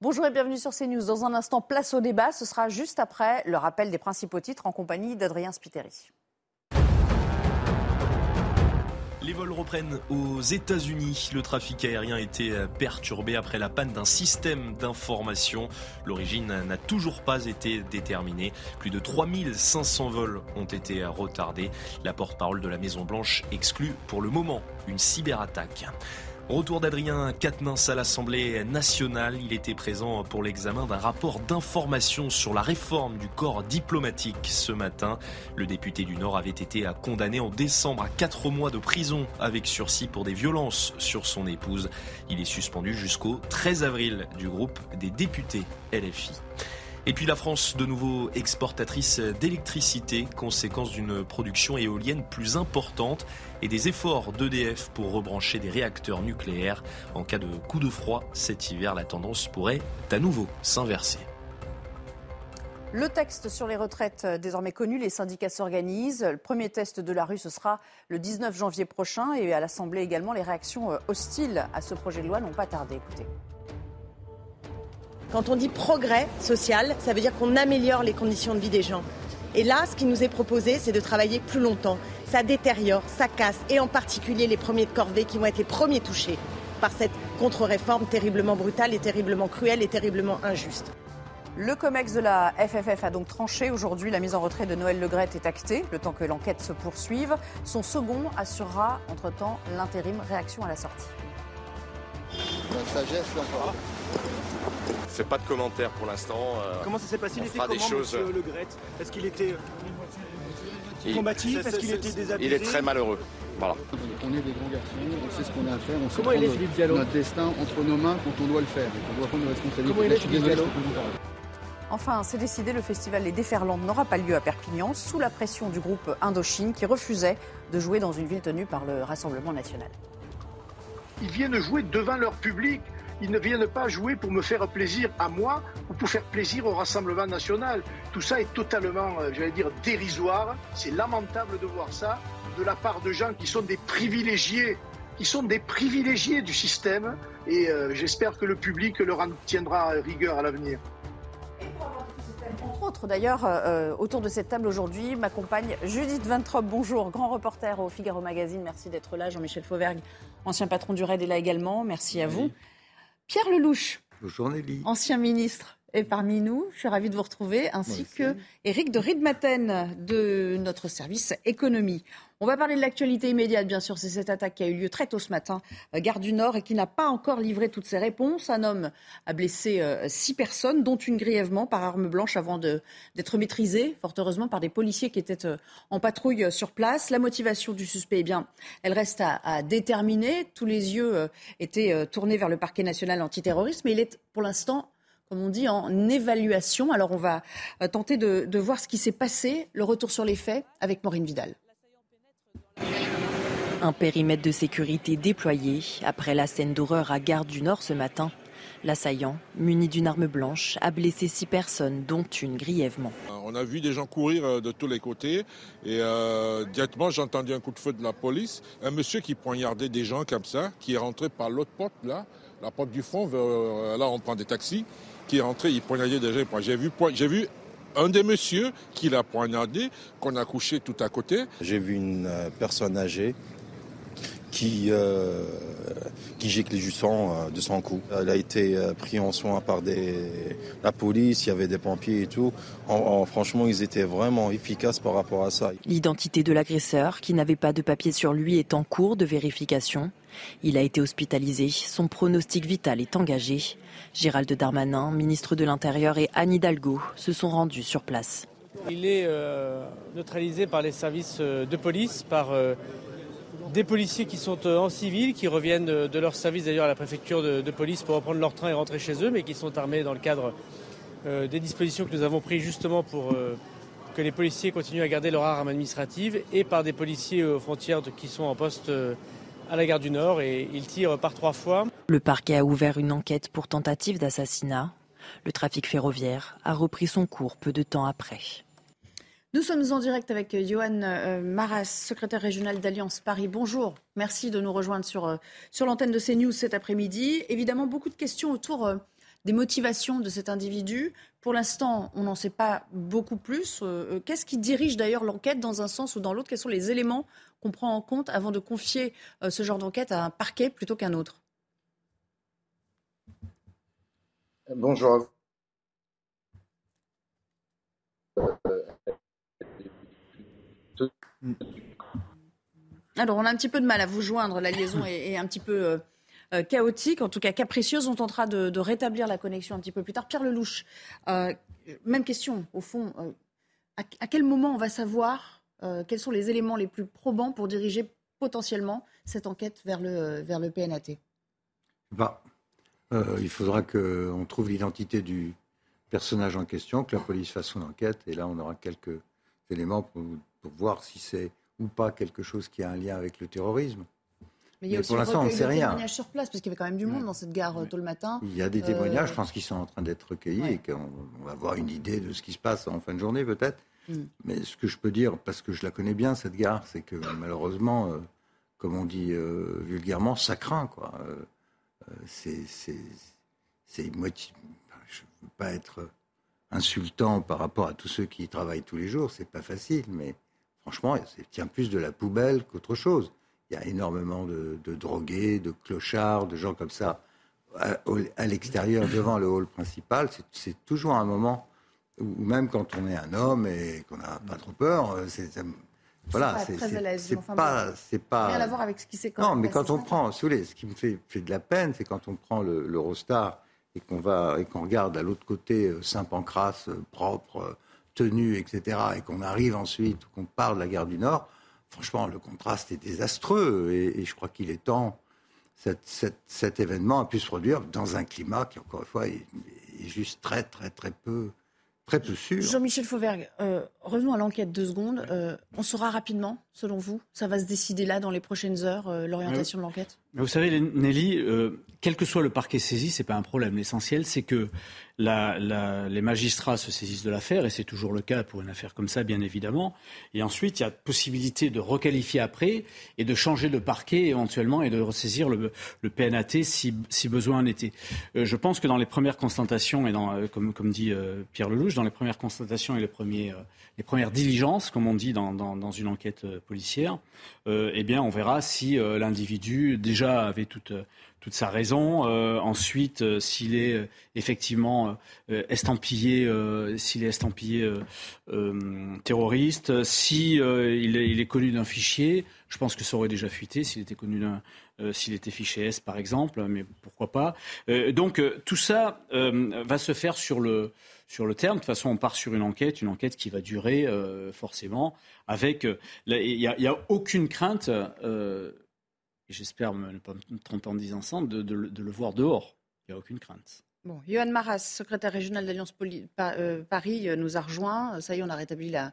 Bonjour et bienvenue sur CNews. Dans un instant, place au débat. Ce sera juste après le rappel des principaux titres en compagnie d'Adrien Spiteri. Les vols reprennent aux États-Unis. Le trafic aérien a été perturbé après la panne d'un système d'information. L'origine n'a toujours pas été déterminée. Plus de 3500 vols ont été retardés. La porte-parole de la Maison-Blanche exclut pour le moment une cyberattaque. Retour d'Adrien Quatennens à l'Assemblée nationale. Il était présent pour l'examen d'un rapport d'information sur la réforme du corps diplomatique ce matin. Le député du Nord avait été condamné en décembre à 4 mois de prison avec sursis pour des violences sur son épouse. Il est suspendu jusqu'au 13 avril du groupe des députés LFI. Et puis la France, de nouveau exportatrice d'électricité, conséquence d'une production éolienne plus importante et des efforts d'EDF pour rebrancher des réacteurs nucléaires. En cas de coup de froid cet hiver, la tendance pourrait à nouveau s'inverser. Le texte sur les retraites désormais connu, les syndicats s'organisent. Le premier test de la rue, ce sera le 19 janvier prochain. Et à l'Assemblée également, les réactions hostiles à ce projet de loi n'ont pas tardé. Écoutez. Quand on dit progrès social, ça veut dire qu'on améliore les conditions de vie des gens. Et là, ce qui nous est proposé, c'est de travailler plus longtemps. Ça détériore, ça casse, et en particulier les premiers de corvée qui vont être les premiers touchés par cette contre-réforme terriblement brutale et terriblement cruelle et terriblement injuste. Le COMEX de la FFF a donc tranché. Aujourd'hui, la mise en retrait de Noël Legrette est actée, le temps que l'enquête se poursuive. Son second assurera, entre-temps, l'intérim réaction à la sortie. La sagesse, encore. Je fais pas de commentaires pour l'instant. Euh, comment ça s'est passé Il était des comment, choses- monsieur Le Gret Est-ce qu'il était il- combatif Est-ce qu'il était désabusé Il est très malheureux. Voilà. On est des grands garçons, on sait ce qu'on a à faire, on sait Comment il est, Philippe Diallo notre destin entre nos mains quand on doit le faire. On doit prendre nos responsabilités. Comment il est, Là, je suis Philippe désolé, Diallo je peux plus vous parler. Enfin, c'est décidé, le festival Les Déferlantes n'aura pas lieu à Perpignan, sous la pression du groupe Indochine qui refusait de jouer dans une ville tenue par le Rassemblement national. Ils viennent jouer devant leur public. Ils ne viennent pas jouer pour me faire plaisir à moi ou pour faire plaisir au Rassemblement national. Tout ça est totalement, euh, j'allais dire, dérisoire. C'est lamentable de voir ça de la part de gens qui sont des privilégiés, qui sont des privilégiés du système. Et euh, j'espère que le public leur en tiendra rigueur à l'avenir. Entre autres, d'ailleurs, euh, autour de cette table aujourd'hui, m'accompagne Judith Vintrop. Bonjour, grand reporter au Figaro Magazine. Merci d'être là. Jean-Michel Fauvergue, ancien patron du RAID, est là également. Merci à vous. Pierre Lelouch, Bonjour ancien ministre, est parmi nous. Je suis ravie de vous retrouver, ainsi que Éric de Riedmaten de notre service économie. On va parler de l'actualité immédiate, bien sûr. C'est cette attaque qui a eu lieu très tôt ce matin, euh, gare du Nord, et qui n'a pas encore livré toutes ses réponses. Un homme a blessé euh, six personnes, dont une grièvement par arme blanche, avant d'être maîtrisé, fort heureusement, par des policiers qui étaient euh, en patrouille sur place. La motivation du suspect, eh bien, elle reste à, déterminer. Tous les yeux étaient tournés vers le parquet national antiterroriste, mais il est pour l'instant comme on dit, en évaluation. Alors on va tenter de, de voir ce qui s'est passé, le retour sur les faits avec Maureen Vidal. Un périmètre de sécurité déployé après la scène d'horreur à Gare du Nord ce matin. L'assaillant, muni d'une arme blanche, a blessé six personnes, dont une grièvement. On a vu des gens courir euh, de tous les côtés et euh, directement j'ai entendu un coup de feu de la police. Un monsieur qui poignardait des gens comme ça, qui est rentré par l'autre porte là, la porte du fond, vers, euh, là on prend des taxis, qui est rentré, il poignardait des gens. J'ai vu, j'ai vu un des messieurs qui l'a poignardé, qu'on a couché tout à côté. J'ai vu une euh, personne âgée qui, euh, qui gicle du sang euh, de son cou. Elle a été euh, prise en soin par des, la police, il y avait des pompiers et tout. En- en- franchement, ils étaient vraiment efficaces par rapport à ça. L'identité de l'agresseur, qui n'avait pas de papier sur lui, est en cours de vérification. Il a été hospitalisé. Son pronostic vital est engagé. Gérald Darmanin, ministre de l'Intérieur, et Anne Hidalgo se sont rendus sur place. Il est euh, neutralisé par les services de police, par euh, des policiers qui sont en civil, qui reviennent de leur service d'ailleurs à la préfecture de, police pour reprendre leur train et rentrer chez eux, mais qui sont armés dans le cadre des dispositions que nous avons prises justement pour que les policiers continuent à garder leur arme administrative et par des policiers aux frontières qui sont en poste euh, à la gare du Nord et ils tirent par trois fois. Le parquet a ouvert une enquête pour tentative d'assassinat. Le trafic ferroviaire a repris son cours peu de temps après. Nous sommes en direct avec Johan euh, Maras, secrétaire régional d'Alliance Paris. Bonjour, merci de nous rejoindre sur, euh, l'antenne de CNews cet après-midi. Évidemment, beaucoup de questions autour des motivations de cet individu. Pour l'instant, on n'en sait pas beaucoup plus. Euh, euh, qu'est-ce qui dirige d'ailleurs l'enquête dans un sens ou dans l'autre? Quels sont les éléments qu'on prend en compte avant de confier euh, ce genre d'enquête à un parquet plutôt qu'un autre? Bonjour. Alors, on a un petit peu de mal à vous joindre. La liaison est, un petit peu euh, chaotique, en tout cas capricieuse. On tentera de, rétablir la connexion un petit peu plus tard. Pierre Lelouch, euh, même question, au fond. Euh, à, quel moment on va savoir quels sont les éléments les plus probants pour diriger potentiellement cette enquête vers le, vers le PNAT bah, Il faudra qu'on trouve l'identité du personnage en question, que la police fasse son enquête, et là on aura quelques éléments pour, pour voir si c'est ou pas quelque chose qui a un lien avec le terrorisme. Mais il y a aussi pour l'instant, on ne sait rien. témoignages sur place, parce qu'il y avait quand même du monde dans cette gare euh, tôt le matin. Il y a des témoignages, euh, je pense qu'ils sont en train d'être recueillis et qu'on va avoir une idée de ce qui se passe en fin de journée peut-être. Mm. Mais ce que je peux dire, parce que je la connais bien cette gare, c'est que malheureusement, euh, comme on dit vulgairement, ça craint quoi. c'est moitié. je ne veux pas être insultant par rapport à tous ceux qui y travaillent tous les jours, c'est pas facile, mais franchement, ça tient plus de la poubelle qu'autre chose il y a énormément de, drogués, de clochards, de gens comme ça à, l'extérieur, devant le hall principal. C'est toujours un moment où, même quand on est un homme et qu'on n'a pas trop peur, euh, c'est voilà, c'est pas, c'est pas, rien à voir avec ce qui s'est Non, mais quand on prend, si vous ce qui me fait, fait de la peine, c'est quand on prend l'Eurostar et qu'on va et qu'on regarde à l'autre côté euh, Saint-Pancras euh, propre, tenu, etc., et qu'on arrive ensuite, qu'on part de la gare du Nord franchement, le contraste est désastreux et, je crois qu'il est temps cet, cet, événement a pu se produire dans un climat qui, encore une fois, est, juste très, très, très peu, très peu sûr. Jean-Michel Fauvergue, euh, revenons à l'enquête deux secondes. Euh, on saura rapidement, selon vous Ça va se décider là, dans les prochaines heures, euh, l'orientation de l'enquête? Vous savez, Nelly, quel que soit le parquet saisi, ce n'est pas un problème. L'essentiel, c'est que les magistrats se saisissent de l'affaire, et c'est toujours le cas pour une affaire comme ça, bien évidemment. Et ensuite, il y a possibilité de requalifier après et de changer de parquet éventuellement et de ressaisir le, PNAT si, besoin en était. Euh, je pense que dans les premières constatations, et dans, euh, comme, comme dit euh, Pierre Lelouch, dans les premières constatations et les, premiers, les premières diligences, comme on dit dans, dans, dans une enquête policière, eh bien, on verra si l'individu déjà avait toute toute sa raison. Euh, ensuite, euh, s'il est euh, effectivement estampillé, s'il est estampillé terroriste, si il est, il, est, connu d'un fichier, je pense que ça aurait déjà fuité s'il était connu d'un, s'il était fiché S par exemple, mais pourquoi pas. donc tout ça va se faire sur le sur le terme. De toute façon, on part sur une enquête, une enquête qui va durer forcément. Avec, il n'y a, a, aucune crainte j'espère ne pas me tromper en disant ça, de, le voir dehors. Il n'y a aucune crainte. Bon, Johan Maras, secrétaire régional d'Alliance euh, Paris, euh, nous a rejoint. Ça y est, on a rétabli la,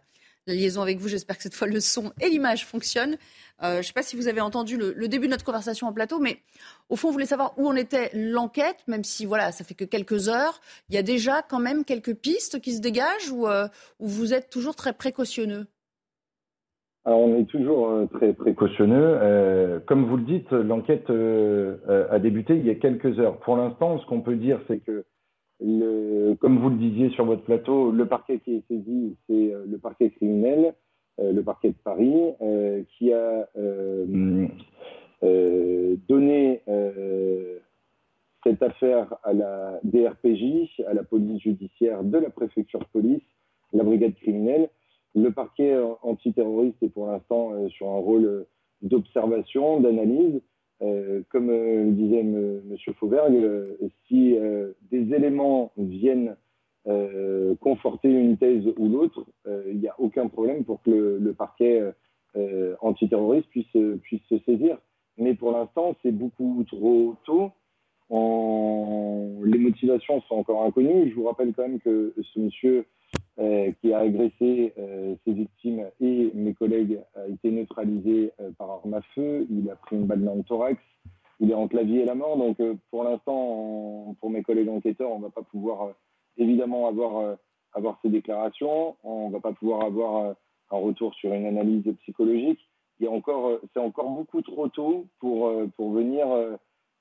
liaison avec vous. J'espère que cette fois le son et l'image fonctionnent. Euh, je ne sais pas si vous avez entendu le, début de notre conversation en plateau, mais au fond, vous voulez savoir où en était l'enquête, même si voilà, ça fait que quelques heures. Il y a déjà quand même quelques pistes qui se dégagent ou, ou vous êtes toujours très précautionneux? Alors on est toujours euh, très précautionneux. Euh, comme vous le dites, l'enquête euh, a débuté il y a quelques heures. Pour l'instant, ce qu'on peut dire, c'est que, comme vous le disiez sur votre plateau, le parquet qui est saisi, c'est le parquet criminel, le parquet de Paris, qui a donné cette affaire à la DRPJ, à la police judiciaire de la préfecture de police, la brigade criminelle, le parquet antiterroriste est pour l'instant euh, sur un rôle euh, d'observation, d'analyse. Euh, comme le disait M. Fauberg, si des éléments viennent conforter une thèse ou l'autre, il n'y a aucun problème pour que le, parquet antiterroristes puissent, puissent se saisir. Mais pour l'instant, c'est beaucoup trop tôt. Les motivations sont encore inconnues. Je vous rappelle quand même que ce monsieur euh, qui a agressé euh, ses victimes et mes collègues a été neutralisé euh, par arme à feu. Il a pris une balle dans le thorax. Il est entre la vie et la mort. Donc pour l'instant, pour mes collègues enquêteurs, on ne va pas pouvoir évidemment avoir, avoir ces déclarations. On ne va pas pouvoir avoir un retour sur une analyse psychologique. Il encore, c'est encore beaucoup trop tôt pour, pour venir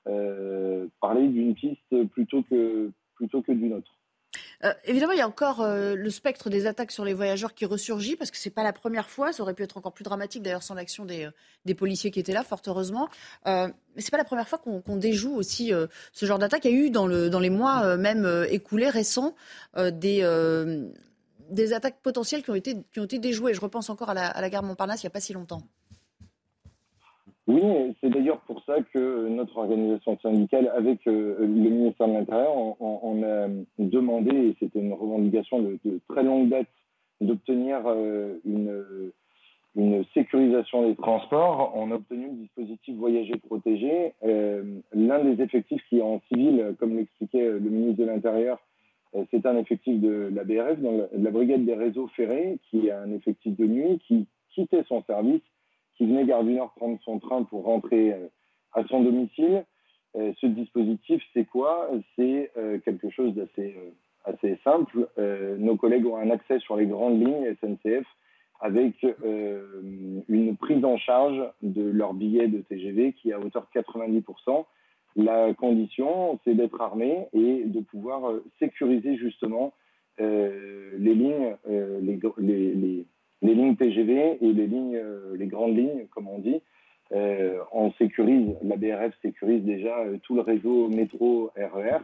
parler d'une piste plutôt que, plutôt que d'une autre. Euh, évidemment, il y a encore euh, le spectre des attaques sur les voyageurs qui ressurgit parce que ce n'est pas la première fois. Ça aurait pu être encore plus dramatique d'ailleurs sans l'action des, euh, policiers qui étaient là, fort heureusement. mais ce n'est pas la première fois qu'on déjoue aussi ce genre d'attaque. Il y a eu dans, les mois même écoulés récents des, attaques potentielles qui ont, été, déjouées. Je repense encore à la, à la gare Montparnasse il n'y a pas si longtemps. Oui, c'est d'ailleurs pour ça que notre organisation syndicale, avec euh, le ministère de l'Intérieur, on, a demandé, et c'était une revendication de, très longue date, d'obtenir euh, une, une, sécurisation des transports. On a obtenu le dispositif voyager protégé. Euh, l'un des effectifs qui est en civil, comme l'expliquait le ministre de l'Intérieur, c'est un effectif de la BRF, dans la brigade des réseaux ferrés, qui est un effectif de nuit, qui quittait son service qui venait Gare du Nord prendre son train pour rentrer euh, à son domicile. Euh, ce dispositif, c'est quoi? C'est euh, quelque chose d'assez assez simple. nos collègues ont un accès sur les grandes lignes SNCF avec une prise en charge de leur billet de TGV qui est à hauteur de 90%. La condition, c'est d'être armé et de pouvoir sécuriser justement les lignes, les lignes TGV et les lignes, euh, les grandes lignes, comme on dit. Euh, on sécurise, la BRF sécurise déjà euh, tout le réseau métro RER.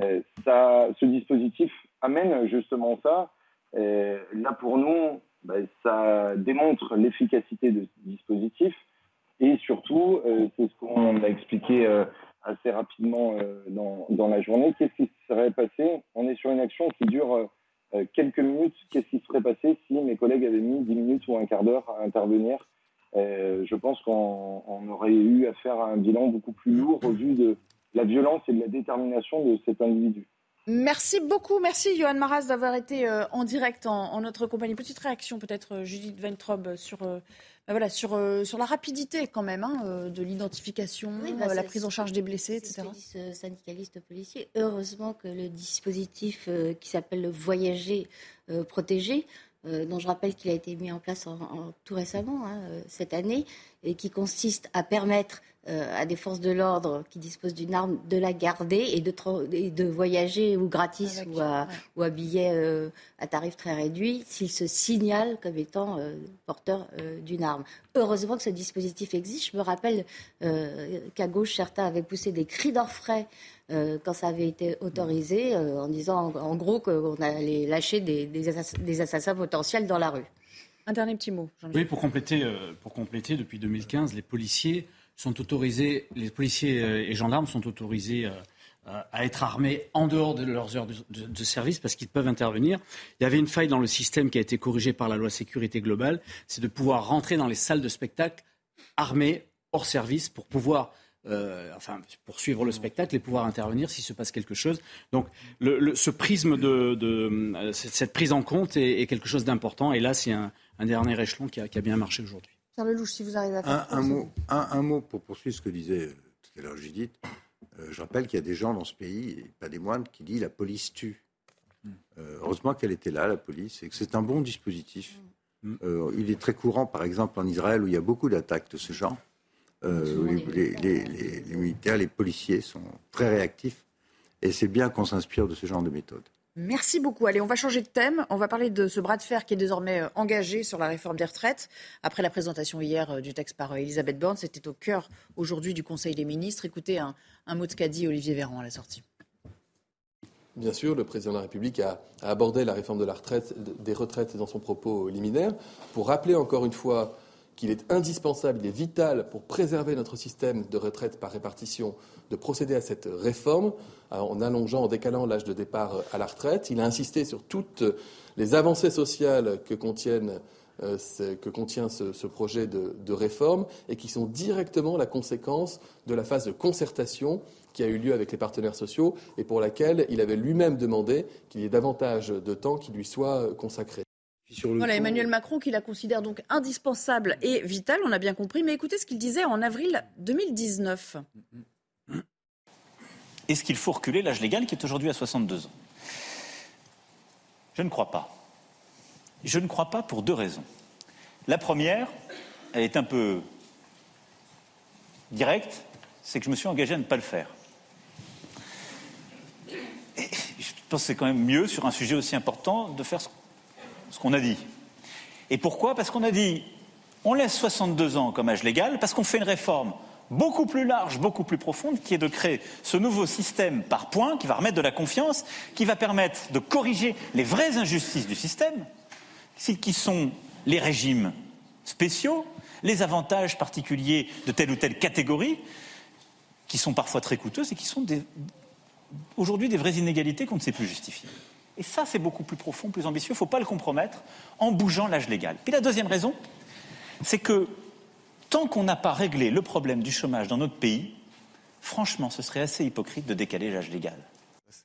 E ça, ce dispositif amène justement ça. là, pour nous, ben, ça démontre l'efficacité de ce dispositif. Et surtout, c'est ce qu'on a expliqué assez rapidement dans, dans, la journée. Qu'est-ce qui serait passé? On est sur une action qui dure euh, quelques minutes, qu'est-ce qui serait passé si mes collègues avaient mis 10 minutes ou un quart d'heure à intervenir euh, Je pense qu'on aurait eu à faire un bilan beaucoup plus lourd au vu de la violence et de la détermination de cet individu. Merci beaucoup, merci Johan Maras d'avoir été euh, en direct en, notre compagnie. Petite réaction peut-être Judith Ventrob sur bah voilà, sur, euh, sur la rapidité quand même hein, euh, de l'identification, bah, euh, la prise en charge des blessés, etc. Ce syndicaliste policier, heureusement que le dispositif qui s'appelle le voyager protégé, dont je rappelle qu'il a été mis en place tout récemment, hein, cette année, et qui consiste à permettre euh, à des forces de l'ordre qui disposent d'une arme de la garder et de, de voyager ou gratis ou, à, ou à billet euh, à tarif très réduit s'ils se signalent comme étant euh, porteurs d'une arme. Heureusement que ce dispositif existe. Je me rappelle qu'à gauche, certains avaient poussé des cris d'orfraie quand ça avait été autorisé, en disant en, gros qu'on allait lâcher des, des, assassins potentiels dans la rue. Un dernier petit mot. Oui, pour compléter, pour compléter, depuis 2015, les policiers sont autorisés, les policiers euh, et gendarmes sont autorisés euh, à être armés en dehors de leurs heures de, service parce qu'ils peuvent intervenir. Il y avait une faille dans le système qui a été corrigée par la loi sécurité globale, c'est de pouvoir rentrer dans les salles de spectacle armés hors service pour pouvoir euh, enfin, poursuivre le spectacle et pouvoir intervenir s'il se passe quelque chose. Donc, ce prisme de, cette prise en compte est, quelque chose d'important. Et là, c'est un, dernier échelon qui a bien marché aujourd'hui. Pierre Lelouch, si vous arrivez à faire un, un mot, un, mot pour poursuivre ce que disait euh, tout à l'heure Judith. Euh, je rappelle qu'il y a des gens dans ce pays, et pas des moindres, qui disent la police tue. Hmm. Euh, heureusement qu'elle était là, la police, et que c'est un bon dispositif. Hmm. il est très courant, par exemple, en Israël, où il y a beaucoup d'attaques de ce genre. les, les, militaires, les policiers sont très réactifs, et c'est bien qu'on s'inspire de ce genre de méthode. Merci beaucoup. Allez, on va changer de thème. On va parler de ce bras de fer qui est désormais euh, engagé sur la réforme des retraites. Après la présentation hier euh, du texte par euh, Elisabeth Borne, c'était au cœur aujourd'hui du Conseil des ministres. Écoutez un, mot de qu'a dit Olivier Véran à la sortie. Bien sûr, le président de la République a, abordé la réforme des retraites dans son propos liminaire pour rappeler encore une fois qu'il est indispensable, il est vital pour préserver notre système de retraite par répartition de procéder à cette réforme euh, en allongeant, en décalant l'âge de départ à la retraite. Il a insisté sur toutes les avancées sociales que contiennent euh, que contient ce, projet de, de, réforme et qui sont directement la conséquence de la phase de concertation qui a eu lieu avec les partenaires sociaux et pour laquelle il avait lui-même demandé qu'il y ait davantage de temps qui lui soit consacré. Voilà, Emmanuel Macron qui la considère donc indispensable et vitale, on a bien compris. Mais écoutez ce qu'il disait en avril 2019. Est-ce qu'il faut reculer l'âge légal qui est aujourd'hui à 62 ans Je ne crois pas. Je ne crois pas pour deux raisons. La première, elle est un peu directe, c'est que je me suis engagé à ne pas le faire. je pense que c'est quand même mieux, sur un sujet aussi important, de faire ce qu'on a dit. Et pourquoi? Parce qu'on a dit, on laisse 62 ans comme âge légal, parce qu'on fait une réforme beaucoup plus large, beaucoup plus profonde, qui est de créer ce nouveau système par points, qui va remettre de la confiance, qui va permettre de corriger les vraies injustices du système, qui sont les régimes spéciaux, les avantages particuliers de telle ou telle catégorie, qui sont parfois très coûteuses et qui sont aujourd'hui des vraies inégalités qu'on ne sait plus justifier. Et ça, c'est beaucoup plus profond, plus ambitieux. Il ne faut pas le compromettre en bougeant l'âge légal. Puis la deuxième raison, c'est que tant qu'on n'a pas réglé le problème du chômage dans notre pays, franchement, ce serait assez hypocrite de décaler l'âge légal.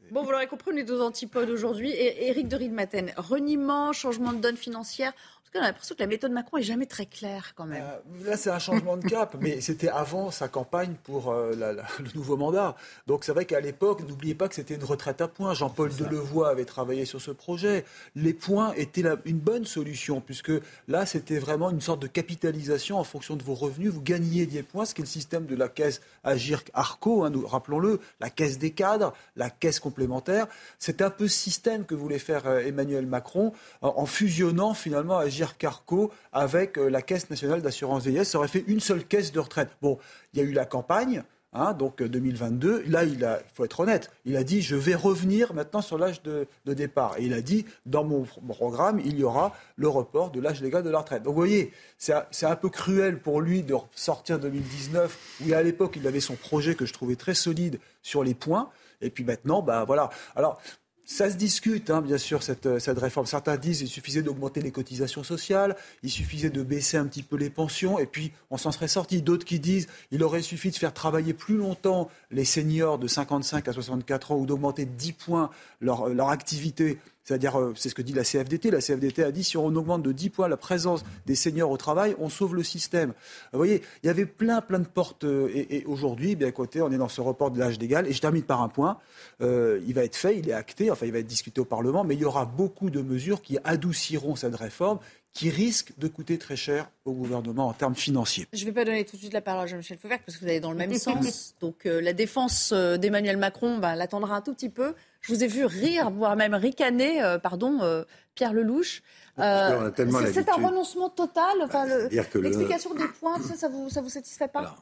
Bon, vous l'aurez compris, on est aux antipodes aujourd'hui. Éric de Riedmaten, reniement, changement de donne financière, tout cas, on a l'impression que la méthode Macron est jamais très claire quand même. Euh, là, c'est un changement de cap, mais c'était avant sa campagne pour euh, le nouveau mandat. Donc c'est vrai qu'à l'époque, n'oubliez pas que c'était une retraite à points. Jean-Paul Delevoye avait travaillé sur ce projet. Les points étaient une bonne solution, puisque là, c'était vraiment une sorte de capitalisation en fonction de vos revenus. Vous gagniez des points, ce qui est le système de la caisse Agir-Arco, hein, rappelons-le, la caisse des cadres, la caisse complémentaire. C'est un peu ce système que voulait faire euh, Emmanuel Macron en fusionnant finalement Carco avec euh, la Caisse nationale d'assurance vieillesse. Ça aurait fait une seule caisse de retraite. Bon, il y a eu la campagne. Hein, donc 2022, euh, là, il faut être honnête, il a dit je vais revenir maintenant sur l'âge de, départ. Et il a dit dans mon programme, il y aura le report de l'âge légal de la retraite. Donc vous voyez, c'est un peu cruel pour lui de sortir 2019, où à l'époque il avait son projet que je trouvais très solide sur les points. Et puis maintenant, bah voilà. Alors, ça se discute, hein, bien sûr, cette, cette, réforme. Certains disent qu'il suffisait d'augmenter les cotisations sociales, il suffisait de baisser un petit peu les pensions, et puis on s'en serait sorti. D'autres qui disent qu'il aurait suffi de faire travailler plus longtemps les seniors de 55 à 64 ans ou d'augmenter 10 points leur, leur activité c'est-à-dire, euh, c'est ce que dit la CFDT. La CFDT a dit si on augmente de 10 points la présence des seniors au travail, on sauve le système. Vous voyez, il y avait plein, plein de portes. Euh, et, aujourd'hui, bien côté, on est dans ce report de l'âge légal. Et je termine par un point. Euh, il va être fait, il est acté, enfin, il va être discuté au Parlement, mais il y aura beaucoup de mesures qui adouciront cette réforme qui risque de coûter très cher au gouvernement en termes financiers. Je ne vais pas donner tout de suite la parole à Jean-Michel Fauvergue parce que vous allez dans le même sens. Donc la défense d'Emmanuel Macron bah, l'attendra un tout petit peu. Je vous ai vu rire, voire même ricaner, euh, pardon, euh, Pierre Lelouch. Euh, c'est un renoncement total. Enfin, l'explication des points, ça, ça vous, ça vous satisfait pas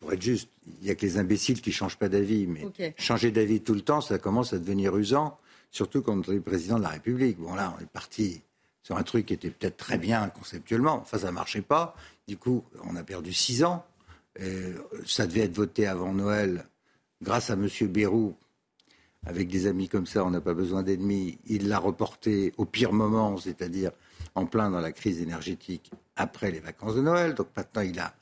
Pour être juste, il n'y a que les imbéciles qui ne changent pas d'avis, mais changer d'avis tout le temps, ça commence à devenir usant, surtout quand on est président de la République. Bon, là, on est parti sur un truc qui était peut-être très bien conceptuellement, enfin, ça ne marchait pas. Du coup, on a perdu six ans. ça devait être voté avant Noël grâce à M. Bérou, avec des amis comme ça, on n'a pas besoin d'ennemis. Il l'a reporté au pire moment, c'est-à-dire en plein dans la crise énergétique après les vacances de Noël. Donc maintenant, il a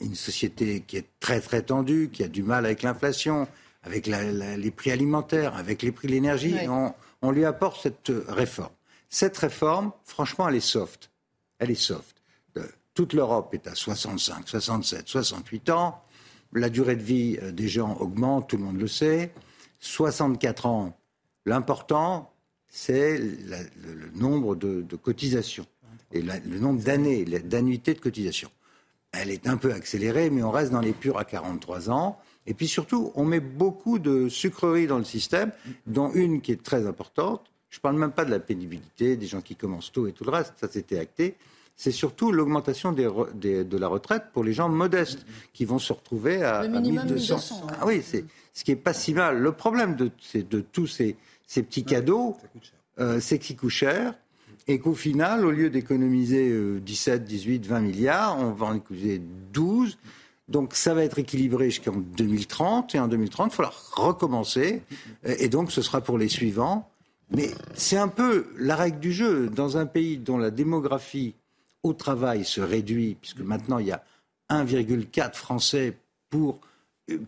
une société qui est très très tendue, qui a du mal avec l'inflation, avec les prix alimentaires, avec les prix de l'énergie. On, on, lui apporte cette réforme. Cette réforme, franchement, elle est soft. Elle est soft. Euh, toute l'Europe est à 65, 67, 68 ans. La durée de vie euh, des gens augmente, tout le monde le sait. 64 ans. L'important, c'est le, nombre de, cotisations et le nombre d'années, d'annuités de cotisation. Elle est un peu accélérée, mais on reste dans les purs à 43 ans. Et puis surtout, on met beaucoup de sucreries dans le système, dont une qui est très importante. Je ne parle même pas de la pénibilité, des gens qui commencent tôt et tout le reste, ça c'était acté. C'est surtout l'augmentation de la retraite pour les gens modestes qui vont se retrouver à, le minimum 1200. Ah oui, c'est ce qui n'est pas si mal. Le problème de, de tous ces, petits cadeaux, euh, c'est qu'ils coûtent cher et qu'au final, au lieu d'économiser 17, 18, 20 milliards, on va en économiser 12. Donc ça va être équilibré jusqu'en 2030 et en 2030, il faudra recommencer et donc ce sera pour les suivants Mais c'est un peu la règle du jeu. Dans un pays dont la démographie au travail se réduit, puisque maintenant il y a 1,4 Français pour,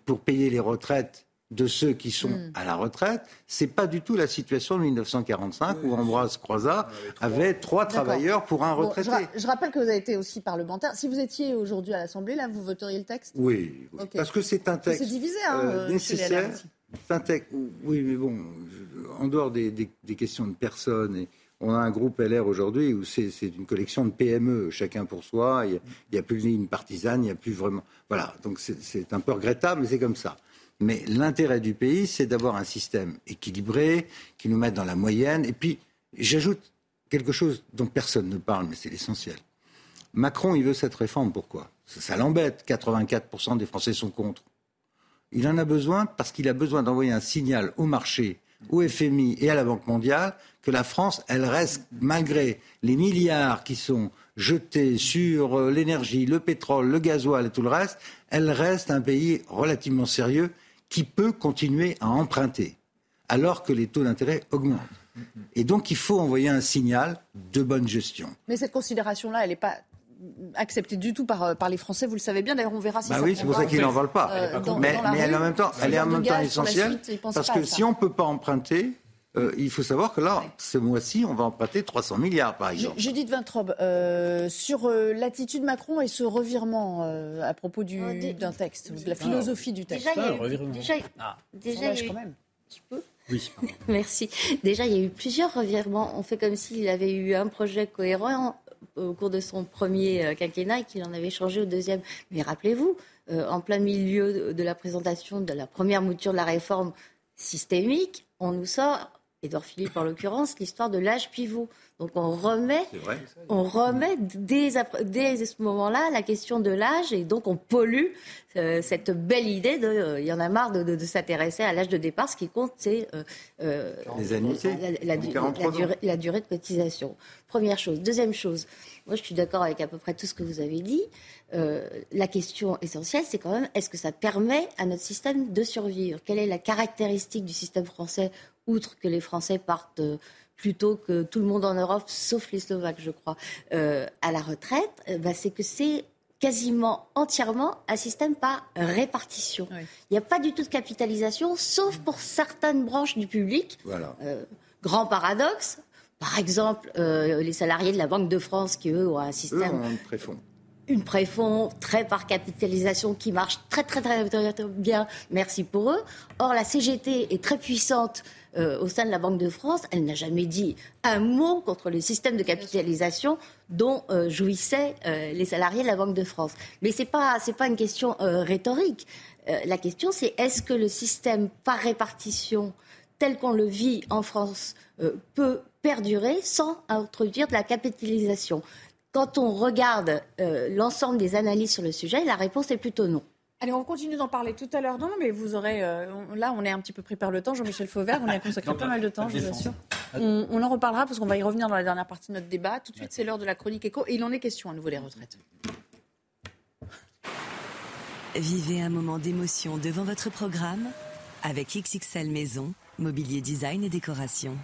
pour payer les retraites de ceux qui sont Hmm. à la retraite, c'est pas du tout la situation de 1945 où Ambroise Croizat avait trois travailleurs pour un Bon, retraité. je, ra- je rappelle que vous avez été aussi parlementaire. Si vous étiez aujourd'hui à l'Assemblée, là, vous voteriez le texte? Oui, parce que c'est un texte C'est divisé, hein, euh, euh, nécessaire. C'est un texte. Oui, mais bon, je- en dehors des, des- des questions de personnes, et on a un groupe LR aujourd'hui où c'est une collection de PME, chacun pour soi. Il n'y a, a plus de ligne partisane, il n'y a plus vraiment. Voilà, donc c'est- un peu regrettable, mais c'est comme ça. Mais l'intérêt du pays, c'est d'avoir un système équilibré, qui nous mette dans la moyenne. Et puis, j'ajoute quelque chose dont personne ne parle, mais c'est l'essentiel. Macron, il veut cette réforme. Pourquoi? Ça l'embête. 84% des Français sont contre. Il en a besoin parce qu'il a besoin d'envoyer un signal au marché, au FMI et à la Banque mondiale que la France, elle reste, malgré les milliards qui sont jetés sur euh, l'énergie, le pétrole, le gasoil et tout le reste, elle reste un pays relativement sérieux qui peut continuer à emprunter alors que les taux d'intérêt augmentent. Et donc il faut envoyer un signal de bonne gestion. Mais cette considération-là, elle n'est pas acceptée du tout par, euh, par les Français, vous le savez bien. D'ailleurs, on verra si Bah ça oui, c'est pour ça qu'ils n'en veulent pas. euh, dans- mais dans mais elle est en rue. même temps, elle est en même temps essentielle suite, parce que si on ne peut pas emprunter, euh, il faut savoir que là, ce mois-ci, on va emprunter 300 milliards, par exemple. Judith Vintrobe, euh, sur euh, l'attitude Macron et ce revirement euh, à propos du- d'un texte, de la philosophie du texte. Déjà, il y a eu- déjà, déjà, il y a Sondage eu- quand même. Je peux Oui. Merci. Déjà, il y a eu plusieurs revirements. On fait comme s'il avait eu un projet cohérent au cours de son premier euh, quinquennat et qu'il en avait changé au deuxième. Mais rappelez-vous, euh, en plein milieu de la présentation de la première mouture de la réforme systémique, on nous sort, Édouard Philippe en l'occurrence, l'histoire de l'âge pivot. Donc on remet on dès, ce moment-là la question de l'âge et donc on pollue euh, cette belle idée de euh, il y en a marre de, de- de s'intéresser à l'âge de départ. Ce qui compte, c'est euh, euh, Les annuités. la, la- du- 43 la durée, la durée de cotisation. Première chose. Deuxième chose, moi je suis d'accord avec à peu près tout ce que vous avez dit. Euh, la question essentielle, c'est quand même est-ce que ça permet à notre système de survivre? Quelle est la caractéristique du système français, outre que les Français partent euh, plutôt que tout le monde en Europe, sauf les Slovaques, je crois, euh, à la retraite euh, bah, C'est que c'est quasiment entièrement un système par répartition. Il n'y a pas du tout de capitalisation, sauf pour certaines branches du public. Voilà. Euh, grand paradoxe. Par exemple, euh, les salariés de la Banque de France qui, eux, ont un Eux système ont un préfond. une préfond très par capitalisation qui marche très très très, très, très bien. Merci pour eux. Or, la CGT est très puissante euh, au sein de la Banque de France. Elle n'a jamais dit un mot contre le système de capitalisation dont euh, jouissaient euh, les salariés de la Banque de France. Mais pas c'est pas une question rhétorique. La question c'est est-ce que le système par répartition tel qu'on le vit en France peut perdurer sans introduire de la capitalisation? Quand on regarde l'ensemble des analyses sur le sujet, la réponse est plutôt non. Allez, on continue d'en parler tout à l'heure. Non, non, mais vous aurez. euh, là, on est un petit peu pris par le temps. Jean-Michel Fauvert, on y a consacré Non, pas pas- mal de temps, je vous assure. On, on en reparlera parce qu'on va y revenir dans la dernière partie de notre débat. Tout de suite, c'est l'heure de la chronique éco et il en est question à nouveau des retraites. Vivez un moment d'émotion devant votre programme avec XXL Maison, mobilier design et décoration.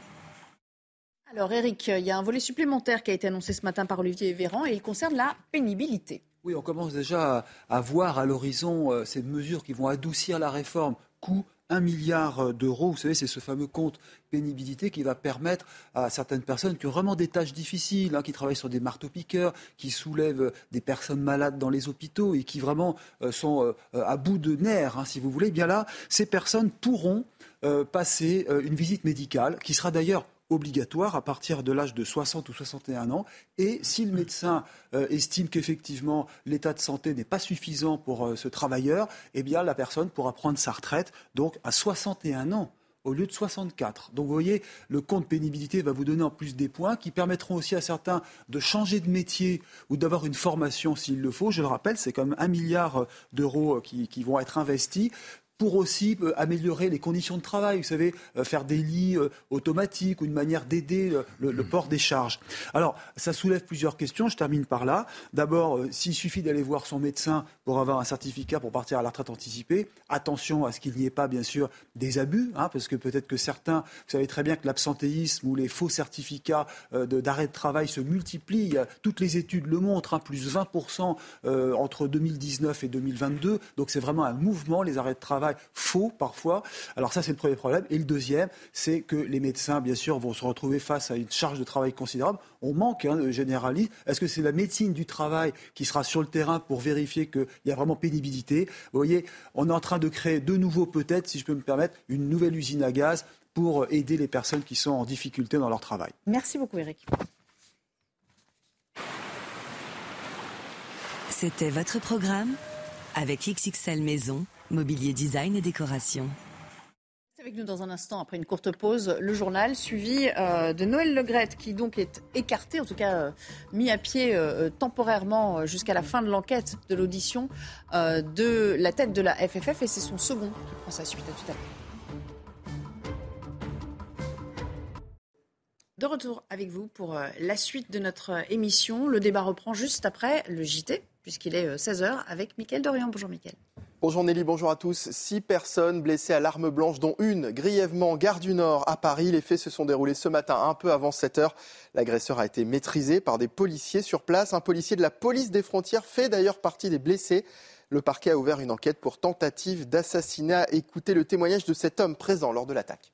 Alors, Eric, il y a un volet supplémentaire qui a été annoncé ce matin par Olivier Véran et il concerne la pénibilité. Oui, on commence déjà à, voir à l'horizon euh, ces mesures qui vont adoucir la réforme. Coût 1 milliard euh, d'euros. Vous savez, c'est ce fameux compte pénibilité qui va permettre à certaines personnes qui ont vraiment des tâches difficiles, hein, qui travaillent sur des marteaux-piqueurs, qui soulèvent euh, des personnes malades dans les hôpitaux et qui vraiment sont à bout de nerfs, hein, si vous voulez. Eh bien là, ces personnes pourront passer une visite médicale qui sera d'ailleurs obligatoire à partir de l'âge de 60 ou 61 ans. Et si le médecin euh, estime qu'effectivement l'état de santé n'est pas suffisant pour euh, ce travailleur, eh bien la personne pourra prendre sa retraite donc à 61 ans au lieu de 64. Donc vous voyez, le compte pénibilité va vous donner en plus des points qui permettront aussi à certains de changer de métier ou d'avoir une formation s'il le faut. Je le rappelle, c'est même un milliard d'euros qui, qui vont être investis pour aussi améliorer les conditions de travail. Vous savez, faire des lits automatiques ou une manière d'aider le, port des charges. Alors, ça soulève plusieurs questions. Je termine par là. D'abord, s'il suffit d'aller voir son médecin pour avoir un certificat pour partir à la retraite anticipée, attention à ce qu'il n'y ait pas, bien sûr, des abus, hein, parce que peut-être que certains, vous savez très bien que l'absentéisme ou les faux certificats d'arrêt de, travail se multiplient. Toutes les études le montrent, hein, plus 20% entre 2019 et 2022. Donc c'est vraiment un mouvement, les arrêts de travail faux parfois. Alors ça, c'est le premier problème. Et le deuxième, c'est que les médecins, bien sûr, vont se retrouver face à une charge de travail considérable. On manque hein, de généralistes. Est-ce que c'est la médecine du travail qui sera sur le terrain pour vérifier qu'il y a vraiment pénibilité? Vous voyez, on est en train de créer de nouveau, peut-être, si je peux me permettre, une nouvelle usine à gaz pour aider les personnes qui sont en difficulté dans leur travail. Merci beaucoup, Eric. C'était votre programme avec XXL Maison, mobilier design et décoration. Avec nous dans un instant, après une courte pause, le journal suivi euh, de Noël Legrette, qui donc est écarté, en tout cas euh, mis à pied euh, temporairement jusqu'à la fin de l'enquête de l'audition de la tête de la FFF, et c'est son second qui prend sa suite. À tout à l'heure. De retour avec vous pour la suite de notre émission. Le débat reprend juste après le JT, puisqu'il est 16h, avec Mickaël Dorian. Bonjour Mickaël. Bonjour Nelly, bonjour à tous. Six personnes blessées à l'arme blanche, dont une grièvement gare du Nord à Paris. Les faits se sont déroulés ce matin, un peu avant 7 heures. L'agresseur a été maîtrisé par des policiers sur place. Un policier de la police des frontières fait d'ailleurs partie des blessés. Le parquet a ouvert une enquête pour tentative d'assassinat. Écoutez le témoignage de cet homme présent lors de l'attaque.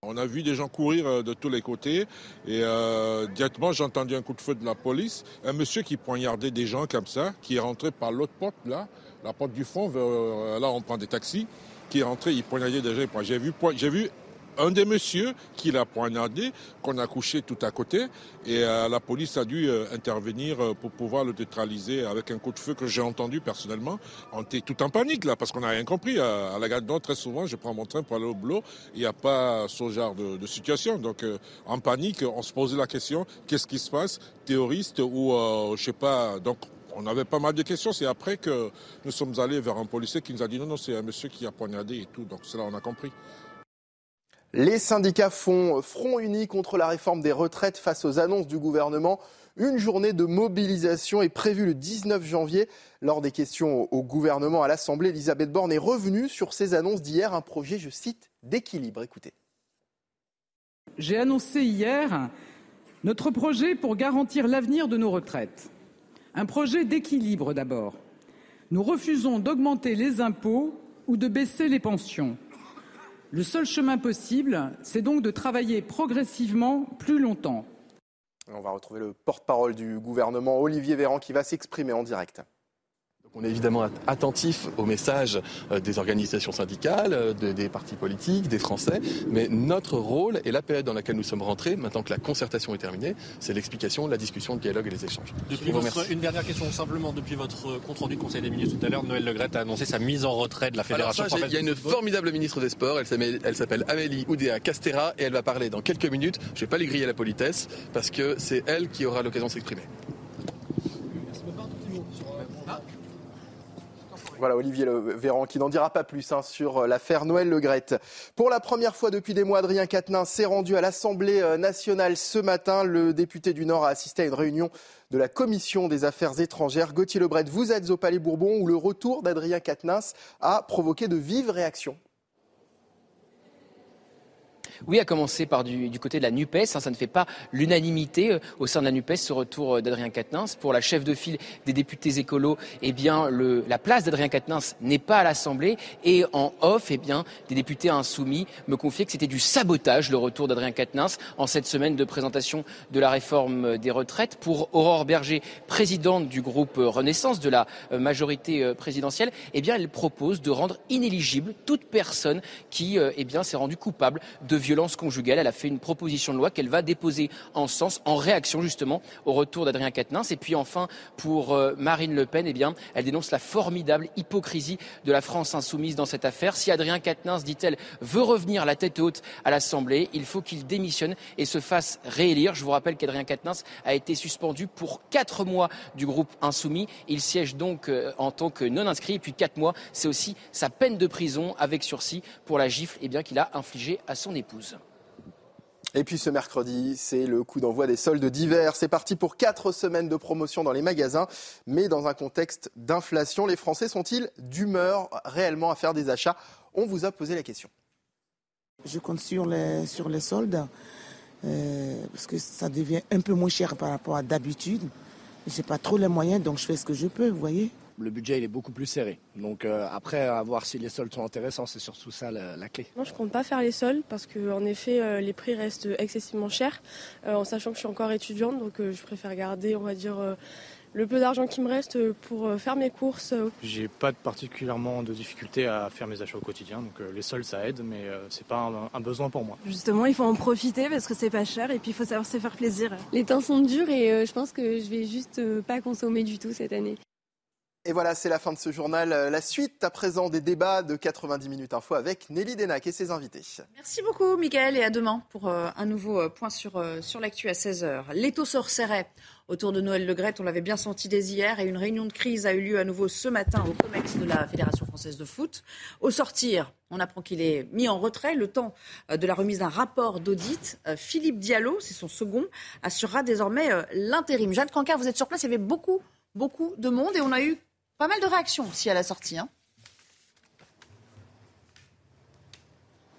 On a vu des gens courir de tous les côtés et euh, directement j'ai entendu un coup de feu de la police. Un monsieur qui poignardait des gens comme ça, qui est rentré par l'autre porte là, la porte du fond, euh, là on prend des taxis, qui est rentré, il poignardait des gens. J'ai vu, un des messieurs qui l'a poignardé, qu'on a couché tout à côté, et euh, la police a dû euh, intervenir pour pouvoir le neutraliser avec un coup de feu que j'ai entendu personnellement. On était tout en panique là, parce qu'on n'a rien compris. À, la gare très souvent, je prends mon train pour aller au boulot, il n'y a pas ce genre de, situation. Donc en panique, on se posait la question, qu'est-ce qui se passe? Terroriste ou je sais pas. On avait pas mal de questions. C'est après que nous sommes allés vers un policier qui nous a dit non, non, c'est un monsieur qui a poignardé et tout. Donc c'est là on a compris. Les syndicats font front uni contre la réforme des retraites face aux annonces du gouvernement. Une journée de mobilisation est prévue le 19 janvier. Lors des questions au gouvernement à l'Assemblée, Elisabeth Borne est revenue sur ces annonces d'hier, un projet, je cite, d'équilibre. Écoutez. J'ai annoncé hier notre projet pour garantir l'avenir de nos retraites. Un projet d'équilibre d'abord. Nous refusons d'augmenter les impôts ou de baisser les pensions. Le seul chemin possible, c'est donc de travailler progressivement plus longtemps. On va retrouver le porte-parole du gouvernement, Olivier Véran, qui va s'exprimer en direct. On est évidemment attentif au message euh, des organisations syndicales, euh, des partis politiques, des Français, mais notre rôle et la période dans laquelle nous sommes rentrés, maintenant que la concertation est terminée, c'est l'explication, la discussion, le dialogue et les échanges. Depuis votre, une dernière question simplement, depuis votre compte rendu Conseil des ministres tout à l'heure, Noël Legrette a annoncé sa mise en retrait de la Fédération Il y a une formidable ministre des Sports, elle s'appelle Amélie Oudéa Castera et elle va parler dans quelques minutes. Je ne vais pas lui griller la politesse parce que c'est elle qui aura l'occasion de s'exprimer. Voilà, Olivier Véran qui n'en dira pas plus hein, sur euh, l'affaire Noël Legrette. Pour la première fois depuis des mois, Adrien Quatennens s'est rendu à l'Assemblée euh, nationale ce matin. Le député du Nord a assisté à une réunion de la Commission des affaires étrangères. Gauthier Lebret, vous êtes au Palais Bourbon où le retour d'Adrien Quatennens a provoqué de vives réactions. Oui, à commencer par du, côté de la NUPES. Hein, ça ne fait pas l'unanimité euh, au sein de la NUPES, ce retour euh, d'Adrien Quatennens. Pour la chef de file des députés écolos, eh bien, le, la place d'Adrien Quatennens n'est pas à l'Assemblée. Et en off, eh bien, des députés insoumis me confiaient que c'était du sabotage, le retour d'Adrien Quatennens, en cette semaine de présentation de la réforme des retraites. Pour Aurore Berger, présidente du groupe Renaissance de la euh, majorité présidentielle, eh bien, elle propose de rendre inéligible toute personne qui eh bien, s'est rendue coupable de violence violences conjugales. Elle a fait une proposition de loi qu'elle va déposer en sens, en réaction justement au retour d'Adrien Quatennens. Et puis enfin, pour euh, Marine Le Pen, eh bien, elle dénonce la formidable hypocrisie de la France insoumise dans cette affaire. Si Adrien Quatennens, dit-elle, veut revenir la tête haute à l'Assemblée, il faut qu'il démissionne et se fasse réélire. Je vous rappelle qu'Adrien Quatennens a été suspendu pour quatre mois du groupe insoumis. Il siège donc euh, en tant que non inscrit. Et puis quatre mois, c'est aussi sa peine de prison avec sursis pour la gifle eh bien, qu'il a infligée à son épouse. Et puis ce mercredi, c'est le coup d'envoi des soldes d'hiver. C'est parti pour quatre semaines de promotion dans les magasins, mais dans un contexte d'inflation. Les Français sont-ils d'humeur réellement à faire des achats? On vous a posé la question. Je compte sur les, sur les soldes, euh, parce que ça devient un peu moins cher par rapport à d'habitude. Je n'ai pas trop les moyens, donc je fais ce que je peux, vous voyez le budget il est beaucoup plus serré. Donc euh, après, à voir si les soldes sont intéressants, c'est surtout ça la, clé. Moi, je compte pas faire les soldes parce qu'en effet, euh, les prix restent excessivement chers, euh, en sachant que je suis encore étudiante, donc je préfère garder, on va dire, le peu d'argent qui me reste pour faire mes courses. J'ai pas particulièrement de difficulté à faire mes achats au quotidien, donc les soldes ça aide, mais c'est pas un, besoin pour moi. Justement, il faut en profiter parce que c'est pas cher et puis il faut savoir se faire plaisir. Les temps sont durs et je pense que je vais juste pas consommer du tout cette année. Et voilà, c'est la fin de ce journal. La suite à présent des débats de 90 minutes info avec Nelly Denac et ses invités. Merci beaucoup, Mickaël, et à demain pour euh, un nouveau euh, point sur, euh, sur l'actu à 16h. L'étau se resserrait autour de Noël Le Gret. On l'avait bien senti dès hier et une réunion de crise a eu lieu à nouveau ce matin au COMEX de la Fédération française de foot. Au sortir, on apprend qu'il est mis en retrait le temps de la remise d'un rapport d'audit. Philippe Diallo, c'est son second, assurera désormais l'intérim. Jeanne Cancard, vous êtes sur place, il y avait beaucoup, beaucoup de monde et on a eu pas mal de réactions aussi à la sortie. Hein.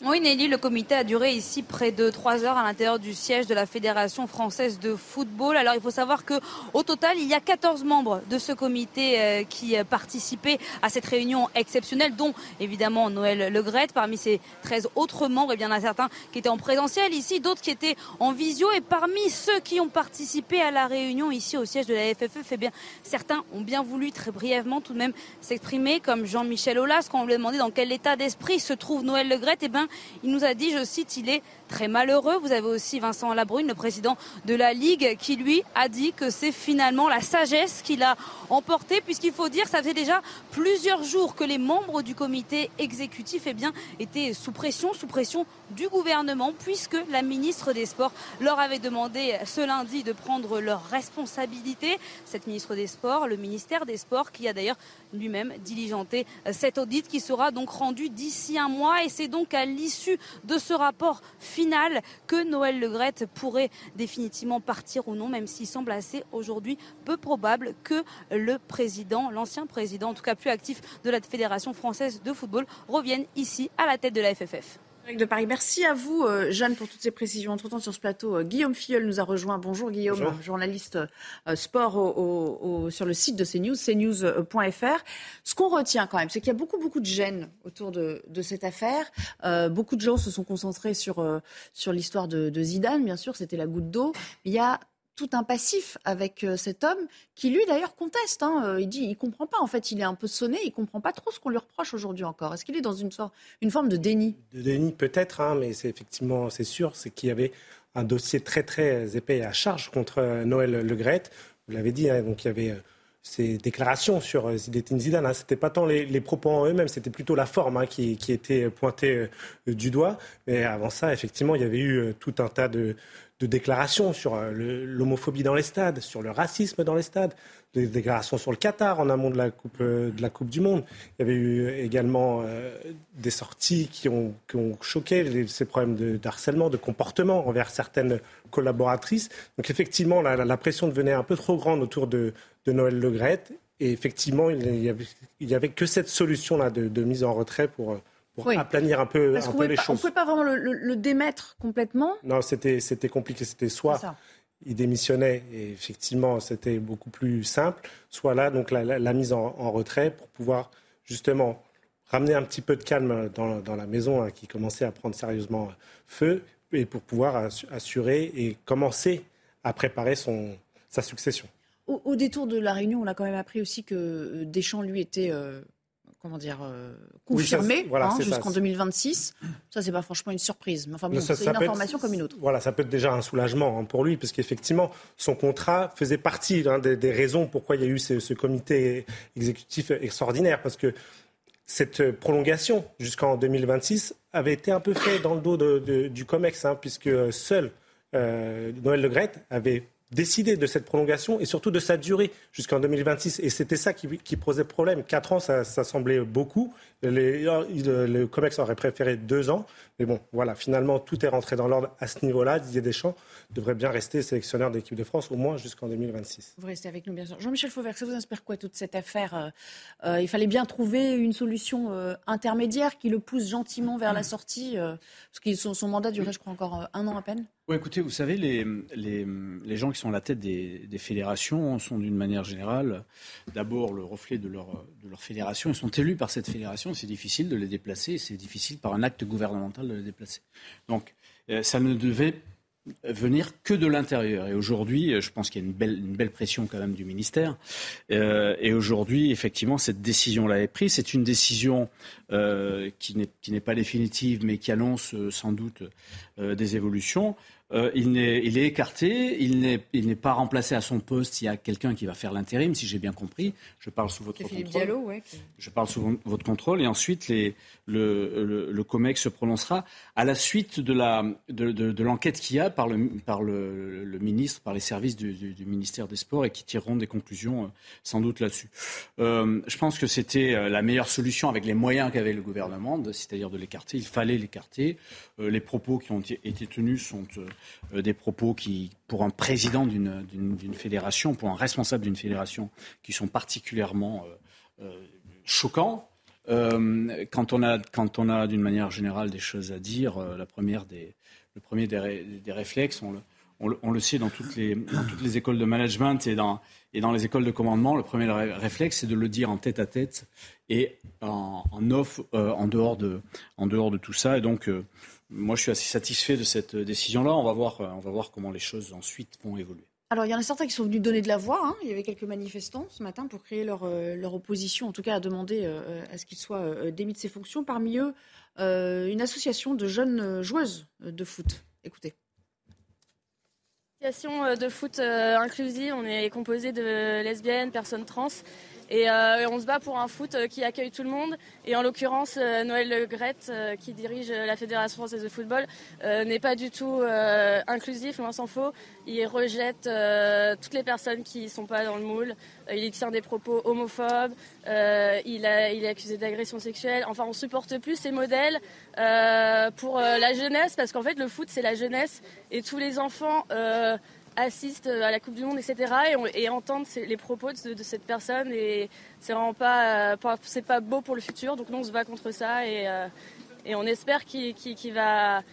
Oui, Nelly, le comité a duré ici près de trois heures à l'intérieur du siège de la Fédération française de football. Alors, il faut savoir que au total, il y a 14 membres de ce comité euh, qui participaient à cette réunion exceptionnelle, dont évidemment Noël Legrette. Parmi ces 13 autres membres, eh bien, il y en a certains qui étaient en présentiel ici, d'autres qui étaient en visio. Et parmi ceux qui ont participé à la réunion ici au siège de la FFE, eh bien, certains ont bien voulu très brièvement tout de même s'exprimer, comme Jean-Michel Aulas, quand on lui a demandé dans quel état d'esprit se trouve Noël Legrette. Eh bien, il nous a dit, je cite, il est très malheureux. Vous avez aussi Vincent Labrune, le président de la Ligue, qui lui a dit que c'est finalement la sagesse qu'il a emporté, puisqu'il faut dire, ça fait déjà plusieurs jours que les membres du comité exécutif eh bien, étaient sous pression, sous pression du gouvernement, puisque la ministre des Sports leur avait demandé ce lundi de prendre leurs responsabilités. Cette ministre des Sports, le ministère des Sports, qui a d'ailleurs lui-même diligenté cet audit qui sera donc rendu d'ici un mois. Et c'est donc à l'issue de ce rapport que Noël Legrette pourrait définitivement partir ou non, même s'il semble assez aujourd'hui peu probable que le président, l'ancien président, en tout cas plus actif de la Fédération française de football, revienne ici à la tête de la FFF de Paris. Merci à vous, euh, Jeanne, pour toutes ces précisions. Entre-temps, sur ce plateau, euh, Guillaume Filleul nous a rejoint. Bonjour, Guillaume, journaliste euh, sport sur le site de CNews, cnews.fr. Ce qu'on retient quand même, c'est qu'il y a beaucoup, beaucoup de gêne autour de, cette affaire. beaucoup de gens se sont concentrés sur, sur l'histoire de, de Zidane, bien sûr, c'était la goutte d'eau. Il y a tout un passif avec euh, cet homme qui, lui, d'ailleurs, conteste. Hein. Euh, il dit il comprend pas. En fait, il est un peu sonné. Il comprend pas trop ce qu'on lui reproche aujourd'hui encore. Est-ce qu'il est dans une, sorte, une forme de déni? De déni, peut-être, hein, mais c'est effectivement, c'est sûr, c'est qu'il y avait un dossier très, très épais à charge contre euh, Noël Le Vous l'avez dit, hein, donc il y avait ces déclarations sur Zinedine Zidane. Hein. Ce n'était pas tant les, propos en eux-mêmes, c'était plutôt la forme qui, était pointée du doigt. Mais avant ça, effectivement, il y avait eu tout un tas de, de déclarations sur euh, l'homophobie dans les stades, sur le racisme dans les stades, des déclarations sur le Qatar en amont de la Coupe, euh, de du Monde. Il y avait eu également euh, des sorties qui ont, choqué ces problèmes de, harcèlement, de comportement envers certaines collaboratrices. Donc effectivement, la, pression devenait un peu trop grande autour de, Noël Le Et effectivement, il n'y avait, que cette solution-là de, de, mise en retrait pour pour aplanir un peu, un peu les choses. On ne pouvait pas vraiment le, démettre complètement Non, c'était compliqué. C'était soit il démissionnait, et effectivement, c'était beaucoup plus simple, soit là, donc la, mise en, retrait pour pouvoir justement ramener un petit peu de calme dans, dans la maison hein, qui commençait à prendre sérieusement feu, et pour pouvoir assurer et commencer à préparer son, sa succession. Au, détour de la réunion, on a quand même appris aussi que Deschamps, lui, était... Euh, comment dire, confirmé hein, jusqu'en 2026. Ça, c'est pas franchement une surprise. Mais enfin, bon, c'est une information comme une autre. Voilà, ça peut être déjà un soulagement hein, pour lui, parce qu'effectivement, son contrat faisait partie hein, des, raisons pourquoi il y a eu ce, ce comité exécutif extraordinaire, parce que cette prolongation jusqu'en 2026 avait été un peu fait dans le dos du COMEX, puisque seul euh, Noël Le Gret avait décidé de cette prolongation et surtout de sa durée jusqu'en 2026. Et c'était ça qui, posait problème. Quatre ans, ça, semblait beaucoup. le COMEX aurait préféré deux ans. Mais bon, voilà, finalement, tout est rentré dans l'ordre à ce niveau-là. Didier Deschamps devrait bien rester sélectionneur d'équipe de France au moins jusqu'en 2026. Vous restez avec nous, bien sûr. Jean-Michel Fauvert, ça vous inspire quoi toute cette affaire euh, euh, Il fallait bien trouver une solution euh, intermédiaire qui le pousse gentiment vers la sortie, parce que son mandat durait, je crois, encore un an à peine. Écoutez, vous savez, les, gens qui sont à la tête des, fédérations sont d'une manière générale d'abord le reflet de leur, de leur fédération. Ils sont élus par cette fédération. C'est difficile de les déplacer. C'est difficile par un acte gouvernemental de les déplacer. Donc, ça ne devait venir que de l'intérieur. Et aujourd'hui, euh, je pense qu'il y a une belle, belle, pression quand même du ministère. Euh, et aujourd'hui, effectivement, cette décision-là est prise. C'est une décision euh, qui n'est pas définitive, mais qui annonce euh, sans doute euh, des évolutions. Euh, il, est, il, est, écarté, il n'est pas remplacé à son poste. Il y a quelqu'un qui va faire l'intérim, si j'ai bien compris. Je parle sous votre contrôle. Diallo, ouais. Je parle sous votre contrôle. Et ensuite, les, le, le, le, COMEX se prononcera à la suite de l'enquête de, de, de qu'il y a par, le, par le, le, ministre, par les services du, du, du, ministère des Sports et qui tireront des conclusions euh, sans doute là-dessus. Euh, je pense que c'était la meilleure solution avec les moyens qu'avait le gouvernement, c'est-à-dire de l'écarter. Il fallait l'écarter. Euh, les propos qui ont été tenus sont des propos qui, pour un président d'une fédération, pour un responsable d'une fédération, qui sont particulièrement euh, euh, choquants. quand on a, quand on a d'une manière générale des choses à dire, la première des, le premier des, des réflexes, on le, on le, on le, sait dans toutes, les, dans toutes les écoles de management et dans, et dans les écoles de commandement, le premier réflexe, c'est de le dire en tête à tête et en, en off, en, dehors de, en dehors de tout ça. Donc, moi, je suis assez satisfait de cette décision-là. On va voir, on va voir comment les choses ensuite vont évoluer. Alors, il y en a certains qui sont venus donner de la voix. Hein. Il y avait quelques manifestants ce matin pour créer leur, euh, leur opposition, en tout cas à demander euh, à ce qu'ils soient euh, démis de ses fonctions. Parmi eux, une association de jeunes joueuses de foot. Écoutez. Association de foot inclusive, on est composé de lesbiennes, personnes trans. Euh, et, on se bat pour un foot euh, qui accueille tout le monde. Et en l'occurrence, euh, Noël Le Gret, qui dirige la Fédération française de football, n'est pas du tout inclusif, loin s'en faut. Il rejette toutes les personnes qui ne sont pas dans le moule. il tient des propos homophobes. il, a, il est accusé d'agression sexuelle. Enfin, on supporte plus ces modèles pour la jeunesse, parce qu'en fait, le foot, c'est la jeunesse. Et tous les enfants assistent à la Coupe du Monde, etc. et, entendent les propos de, cette personne. Et c'est vraiment pas, euh, c'est pas beau pour le futur. Donc nous, on se bat contre ça et, euh, on espère qu'il va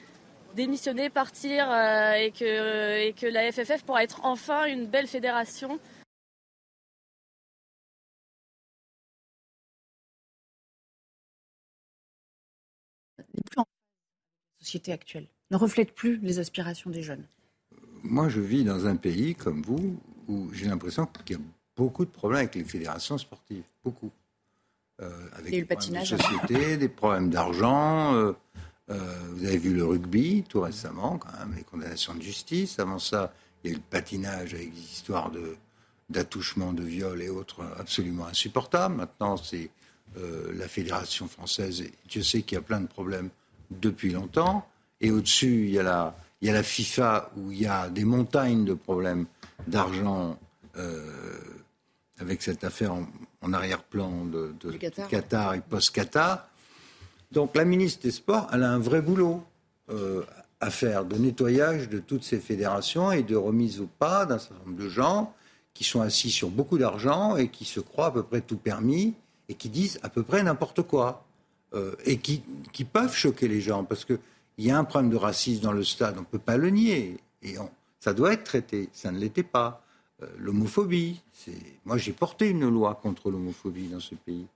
démissionner, partir euh, et, que, et que la FFF pourra être enfin une belle fédération. Société actuelle ne reflète plus les aspirations des jeunes moi, je vis dans un pays comme vous où j'ai l'impression qu'il y a beaucoup de problèmes avec les fédérations sportives. Beaucoup. Euh, avec Et le patinage. Des sociétés, des problèmes d'argent. Euh, euh, vous avez vu le rugby tout récemment, quand même, les condamnations de justice. Avant ça, il y a eu le patinage avec des histoires de, d'attouchement, de viol et autres absolument insupportables. Maintenant, c'est la Fédération française. Et Dieu sait qu'il y a plein de problèmes depuis longtemps. Et au-dessus, il y a la, il y a la FIFA où il y a des montagnes de problèmes d'argent euh, avec cette affaire en, arrière-plan de, Qatar. et post-Qatar. Donc la ministre des Sports, elle a un vrai boulot euh, à faire de nettoyage de toutes ces fédérations et de remise au pas d'un certain nombre de gens qui sont assis sur beaucoup d'argent et qui se croient à peu près tout permis et qui disent à peu près n'importe quoi. Euh, et qui, qui, peuvent choquer les gens parce que il y a un problème de racisme dans le stade, on ne peut pas le nier. Et ça doit être traité. Ça ne l'était pas. Euh, l'homophobie, moi j'ai porté une loi contre l'homophobie dans ce pays.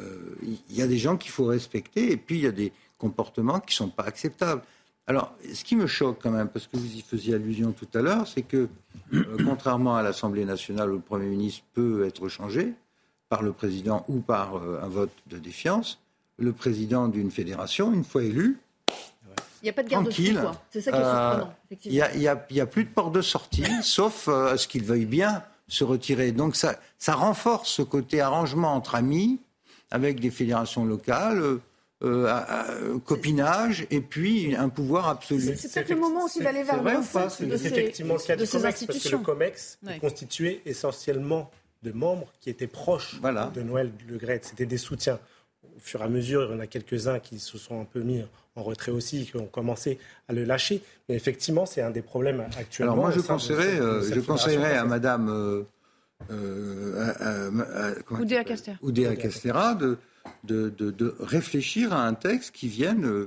Euh, il y a des gens qu'il faut respecter et puis il y a des comportements qui ne sont pas acceptables. Alors, ce qui me choque quand même, parce que vous y faisiez allusion tout à l'heure, c'est que, euh, contrairement à l'Assemblée nationale où le Premier ministre peut être changé, par le président ou par un vote de défiance, le président d'une fédération, une fois élu, Il n'y a pas de garde-fou, quoi. C'est ça qui est euh, surprenant, il n'y a, il y a- il y a plus de porte de sortie, sauf euh, à ce qu'il veuille bien se retirer. Donc ça, ça renforce ce côté arrangement entre amis, avec des fédérations locales, euh, euh, à- à- euh, copinage, et puis un pouvoir absolu. C'est peut-être le moment aussi d'aller vers C'est vrai le ou pas refond C'est de ces, effectivement le cas de du ces COMEX, parce que institutions. le COMEX Ouais. est constitué essentiellement de membres qui étaient proches de Noël Le Gret. C'était des soutiens. Au fur et à mesure, il y en a quelques-uns qui se sont un peu mis en retrait aussi, qui ont commencé à le lâcher. Mais effectivement, c'est un des problèmes actuellement. Alors moi, je conseillerais, euh, je conseillerais à. Madame euh, euh, à- à- Oudéa Castéra. Oudéa Castéra de, de, de- de réfléchir à un texte qui vienne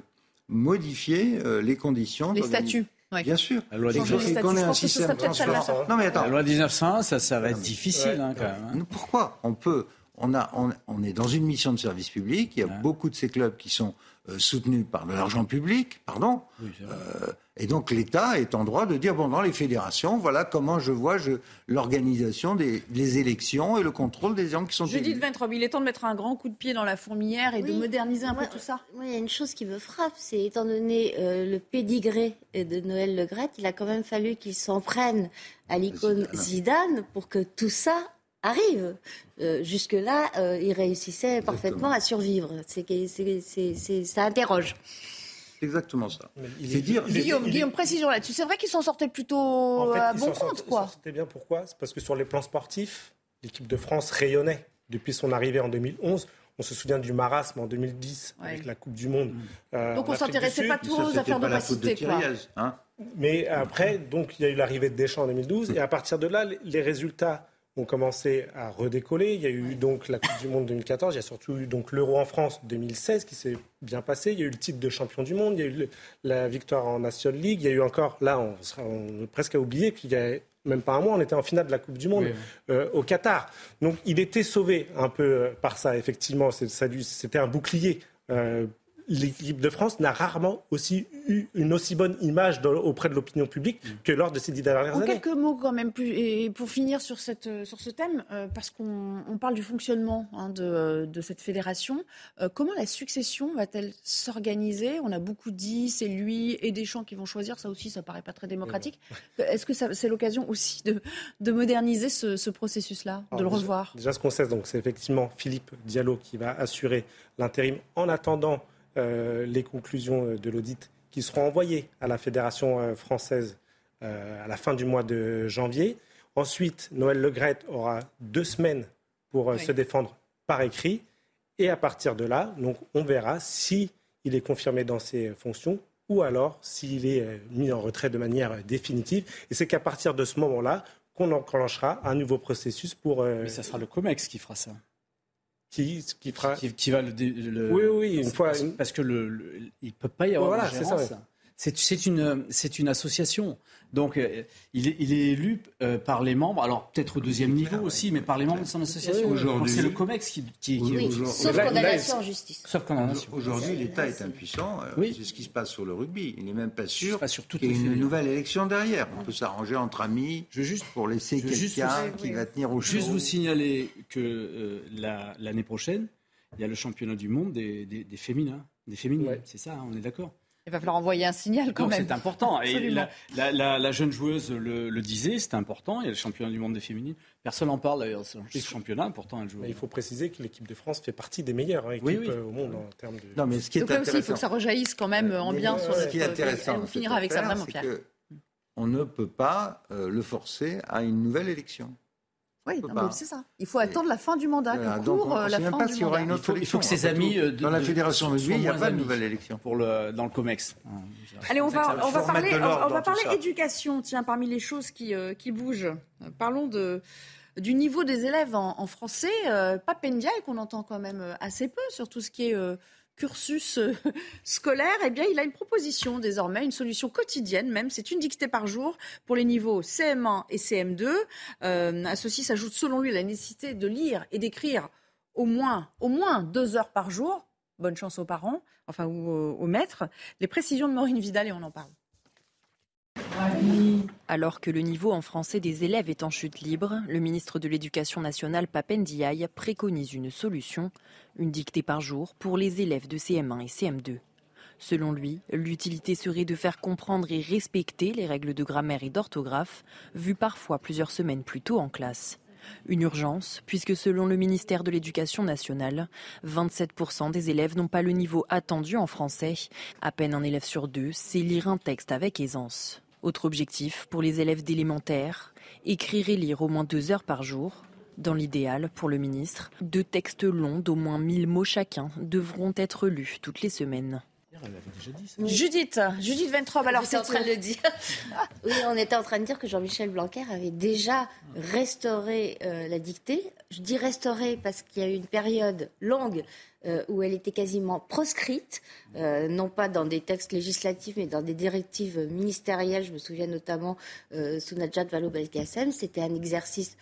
modifier les conditions. Les statuts. ouais. Bien sûr. La loi Et des qu'on- statuts. et qu'on ait Je un pense que ce système serait peut-être celle-là. transparent. Non mais attends. La loi 1901, ça, ça va être difficile hein, quand même. hein. Pourquoi On peut. On, a, on, on est dans une mission de service public. Il y a beaucoup de ces clubs qui sont euh, soutenus par de l'argent public, pardon. Euh, et donc l'État est en droit de dire bon, dans les fédérations, voilà comment je vois je, l'organisation des les élections et le contrôle des gens qui sont Judith élus. Ventrobe, il est temps de mettre un grand coup de pied dans la fourmilière et de moderniser un peu tout ça. Moi, il y a une chose qui me frappe, c'est étant donné euh, le pédigré de Noël Le Graët, il a quand même fallu qu'il s'en prenne à l'icône Zidane pour que tout ça arrive. Euh, Jusque-là, euh, il réussissait parfaitement à survivre. C'est, ça interroge. Exactement ça. il C'est est- dire. il Guillaume, il est- Guillaume, précision là-dessus. C'est vrai qu'ils s'en sortaient plutôt En fait, à ils bon compte, quoi. sortaient bien. Pourquoi? C'est parce que sur les plans sportifs, l'équipe de France rayonnait depuis son arrivée en 2011. On se souvient du marasme en 2010 avec la Coupe du Monde. euh, Donc on s'intéressait pas trop aux affaires d'opacité, quoi. hein. Mais après, donc, il y a eu l'arrivée de Deschamps en 2012, et à partir de là, les- les résultats ont commencé à redécoller. Il y a eu donc la Coupe du Monde 2014, il y a surtout eu donc l'Euro en France 2016 qui s'est bien passé. Il y a eu le titre de champion du monde, il y a eu le- la victoire en National League, il y a eu encore, là, on, est presque à oublier qu'il y a même pas un mois, on était en finale de la Coupe du Monde Oui, euh, au Qatar. Donc il était sauvé un peu euh, par ça, effectivement. C'était un bouclier. Euh, L'équipe de France n'a rarement aussi eu une aussi bonne image auprès de l'opinion publique que lors de ces dix dernières En années. quelques mots quand même, plus, et pour finir sur, cette, sur ce thème, euh, parce qu'on on parle du fonctionnement hein, de, de cette fédération, euh, comment la succession va-t-elle s'organiser? On a beaucoup dit, c'est lui et Deschamps qui vont choisir, ça aussi, ça paraît pas très démocratique. Est-ce que c'est l'occasion aussi de, de moderniser ce, ce processus-là, de le déjà- revoir? Déjà, ce qu'on sait, donc, c'est effectivement Philippe Diallo qui va assurer l'intérim en attendant euh, les conclusions euh, de l'audit qui seront envoyées à la Fédération euh, française euh, à la fin du mois de janvier. Ensuite, Noël Legrette aura deux semaines pour euh, Oui. se défendre par écrit. Et à partir de là, donc, on verra si il est confirmé dans ses fonctions ou alors s'il est euh, mis en retrait de manière euh, définitive. Et c'est qu'à partir de ce moment-là qu'on enclenchera un nouveau processus pour... euh, Mais ça sera le COMEX qui fera ça. Qui, qui fera... Qui, qui va le, le- Oui, oui, une parce- fois- Parce, parce que le, le- il peut pas y avoir Voilà, de gérance. ça. C'est une, c'est une association. Donc, euh, il, est, il est élu euh, par les membres, alors peut-être au deuxième niveau aussi, mais par les membres de son association. Oui, aujourd'hui- c'est le COMEX qui, qui, qui- Oui, sauf condamnation en justice. Sauf condamnation. Aujourd'hui, l'État est impuissant. euh, Oui. C'est ce qui se passe sur le rugby. Il n'est même pas sûr qu'il y ait une nouvelle élection derrière. On peut s'arranger entre amis pour laisser juste quelqu'un qui va tenir au Juste vous signaler que euh, la- l'année prochaine, il y a le championnat du monde des, des, des féminins. Des féminines, c'est ça, hein, on est d'accord? Il va falloir envoyer un signal quand Donc même. c'est important. Et la, la- la- la jeune joueuse le, le disait, c'est important. Il y a le championnat du monde des féminines. Personne n'en parle d'ailleurs, ce ce championnat. Pourtant, elle joue. Mais il faut préciser que l'équipe de France fait partie des meilleures hein, équipes Oui, oui. euh, au monde en termes de... Non, mais ce qui est Donc là aussi, il faut intéressant- que ça rejaillisse quand même en Mais bien le- sur ce notre qui est intéressant On finira avec ça vraiment, c'est Pierre. que On ne peut pas euh, le forcer à une nouvelle élection. Oui, non, mais c'est ça. Il faut attendre la fin du mandat, Voilà, que donc court on- on euh, sait la même fin pas du s'il y aura mandat. une autre Il faut, il faut que ses amis tout, euh, de- dans la de- fédération de rugby, il n'y a pas de nouvelle élection. Pour le, dans le COMEX. Allez, on va, on va parler, de on, va parler éducation. Tiens, parmi les choses qui, euh, qui bougent, euh, parlons de, du niveau des élèves en, en français. Euh, Pape Ndiaye, qu'on entend quand même euh, assez peu sur tout ce qui est euh, cursus euh, scolaire, eh bien, il a une proposition désormais, une solution quotidienne même. C'est une dictée par jour pour les niveaux CM1 et CM2. Euh, à ceci s'ajoute selon lui la nécessité de lire et d'écrire au moins, au deux heures par jour. Bonne chance aux parents, enfin ou aux, aux maîtres. Les précisions de Maureen Vidal et on en parle. Alors que le niveau en français des élèves est en chute libre, le ministre de l'Éducation nationale Papendiaï préconise une solution, une dictée par jour pour les élèves de CM1 et CM2. Selon lui, l'utilité serait de faire comprendre et respecter les règles de grammaire et d'orthographe, vues parfois plusieurs semaines plus tôt en classe. Une urgence, puisque selon le ministère de l'Éducation nationale, 27% des élèves n'ont pas le niveau attendu en français. À peine un élève sur deux sait lire un texte avec aisance. Autre objectif pour les élèves d'élémentaire, écrire et lire au moins deux heures par jour. Dans l'idéal, pour le ministre, deux textes longs d'au moins 1000 mots chacun devront être lus toutes les semaines. Judith, Judith Ventrobe, alors c'est en train de le dire. oui, on était en train de dire que Jean-Michel Blanquer avait déjà restauré euh, la dictée. Je dis restauré parce qu'il y a eu une période longue euh, où elle était quasiment proscrite, euh, non pas dans des textes législatifs, mais dans des directives ministérielles. Je me souviens notamment sous Najat Vallaud-Belkacem. C'était un exercice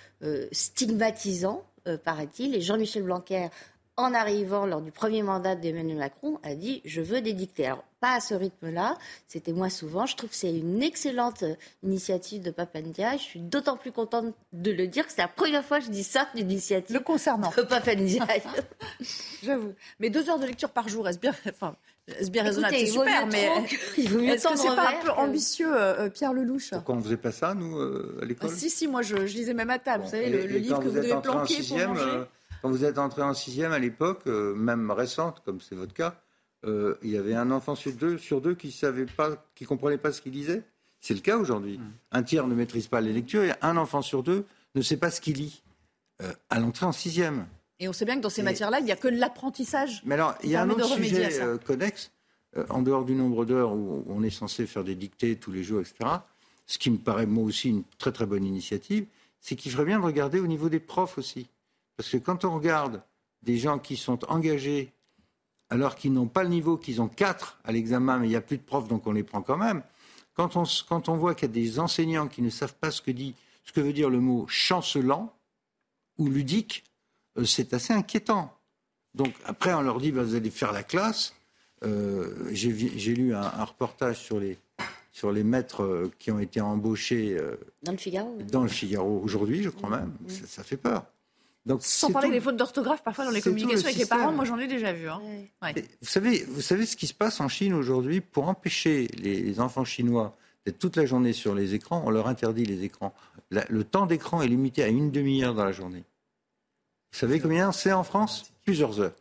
stigmatisant, paraît-il. Et Jean-Michel Blanquer en arrivant lors du premier mandat d'Emmanuel Macron, a dit je veux des dictées. Alors, pas à ce rythme-là, c'était moins souvent. Je trouve que c'est une excellente initiative de Papandia. Je suis d'autant plus contente de le dire que c'est la première fois que je dis ça d'une initiative le concernant. de Papandia. J'avoue. Mais deux heures de lecture par jour, est-ce bien, enfin, est bien raisonnable C'est super, mais il vaut mieux est-ce que c'est pas un peu ambitieux, euh, Pierre Lelouch Pourquoi on faisait pas ça, nous, euh, à l'école ah, Si, si, moi je, lisais même à table. vous savez, le, livre que vous devez planquer pour manger. Euh, quand vous êtes entré en sixième à l'époque, euh, même récente, comme c'est votre cas, euh, il y avait un enfant sur deux, sur deux qui savait pas, qui comprenait pas ce qu'il lisait. C'est le cas aujourd'hui. Mmh. Un tiers ne maîtrise pas les lectures et un enfant sur deux ne sait pas ce qu'il lit euh, à l'entrée en sixième. Et on sait bien que dans ces matières-là, il n'y a que l'apprentissage. Mais alors, il y a un autre sujet connexe, en dehors du nombre d'heures où on est censé faire des dictées tous les jours, etc. Ce qui me paraît moi aussi une très très bonne initiative, c'est qu'il ferait bien de regarder au niveau des profs aussi. Parce que quand on regarde des gens qui sont engagés alors qu'ils n'ont pas le niveau, qu'ils ont quatre à l'examen, mais il n'y a plus de profs, donc on les prend quand même. Quand on, quand on voit qu'il y a des enseignants qui ne savent pas ce que, dit, ce que veut dire le mot chancelant ou ludique, euh, c'est assez inquiétant. Donc après, on leur dit, bah, vous allez faire la classe. Euh, J'ai lu un, reportage sur les, sur les maîtres euh, qui ont été embauchés dans le Figaro. Dans le Figaro aujourd'hui, je crois même. ça, fait peur. Sans parler des fautes d'orthographe parfois dans les communications avec les parents, moi j'en ai déjà vu. Hein. Vous, savez, vous savez ce qui se passe en Chine aujourd'hui pour empêcher les enfants chinois d'être toute la journée sur les écrans, on leur interdit les écrans. le temps d'écran est limité à une demi-heure dans la journée. Vous savez combien c'est en France? Plusieurs heures.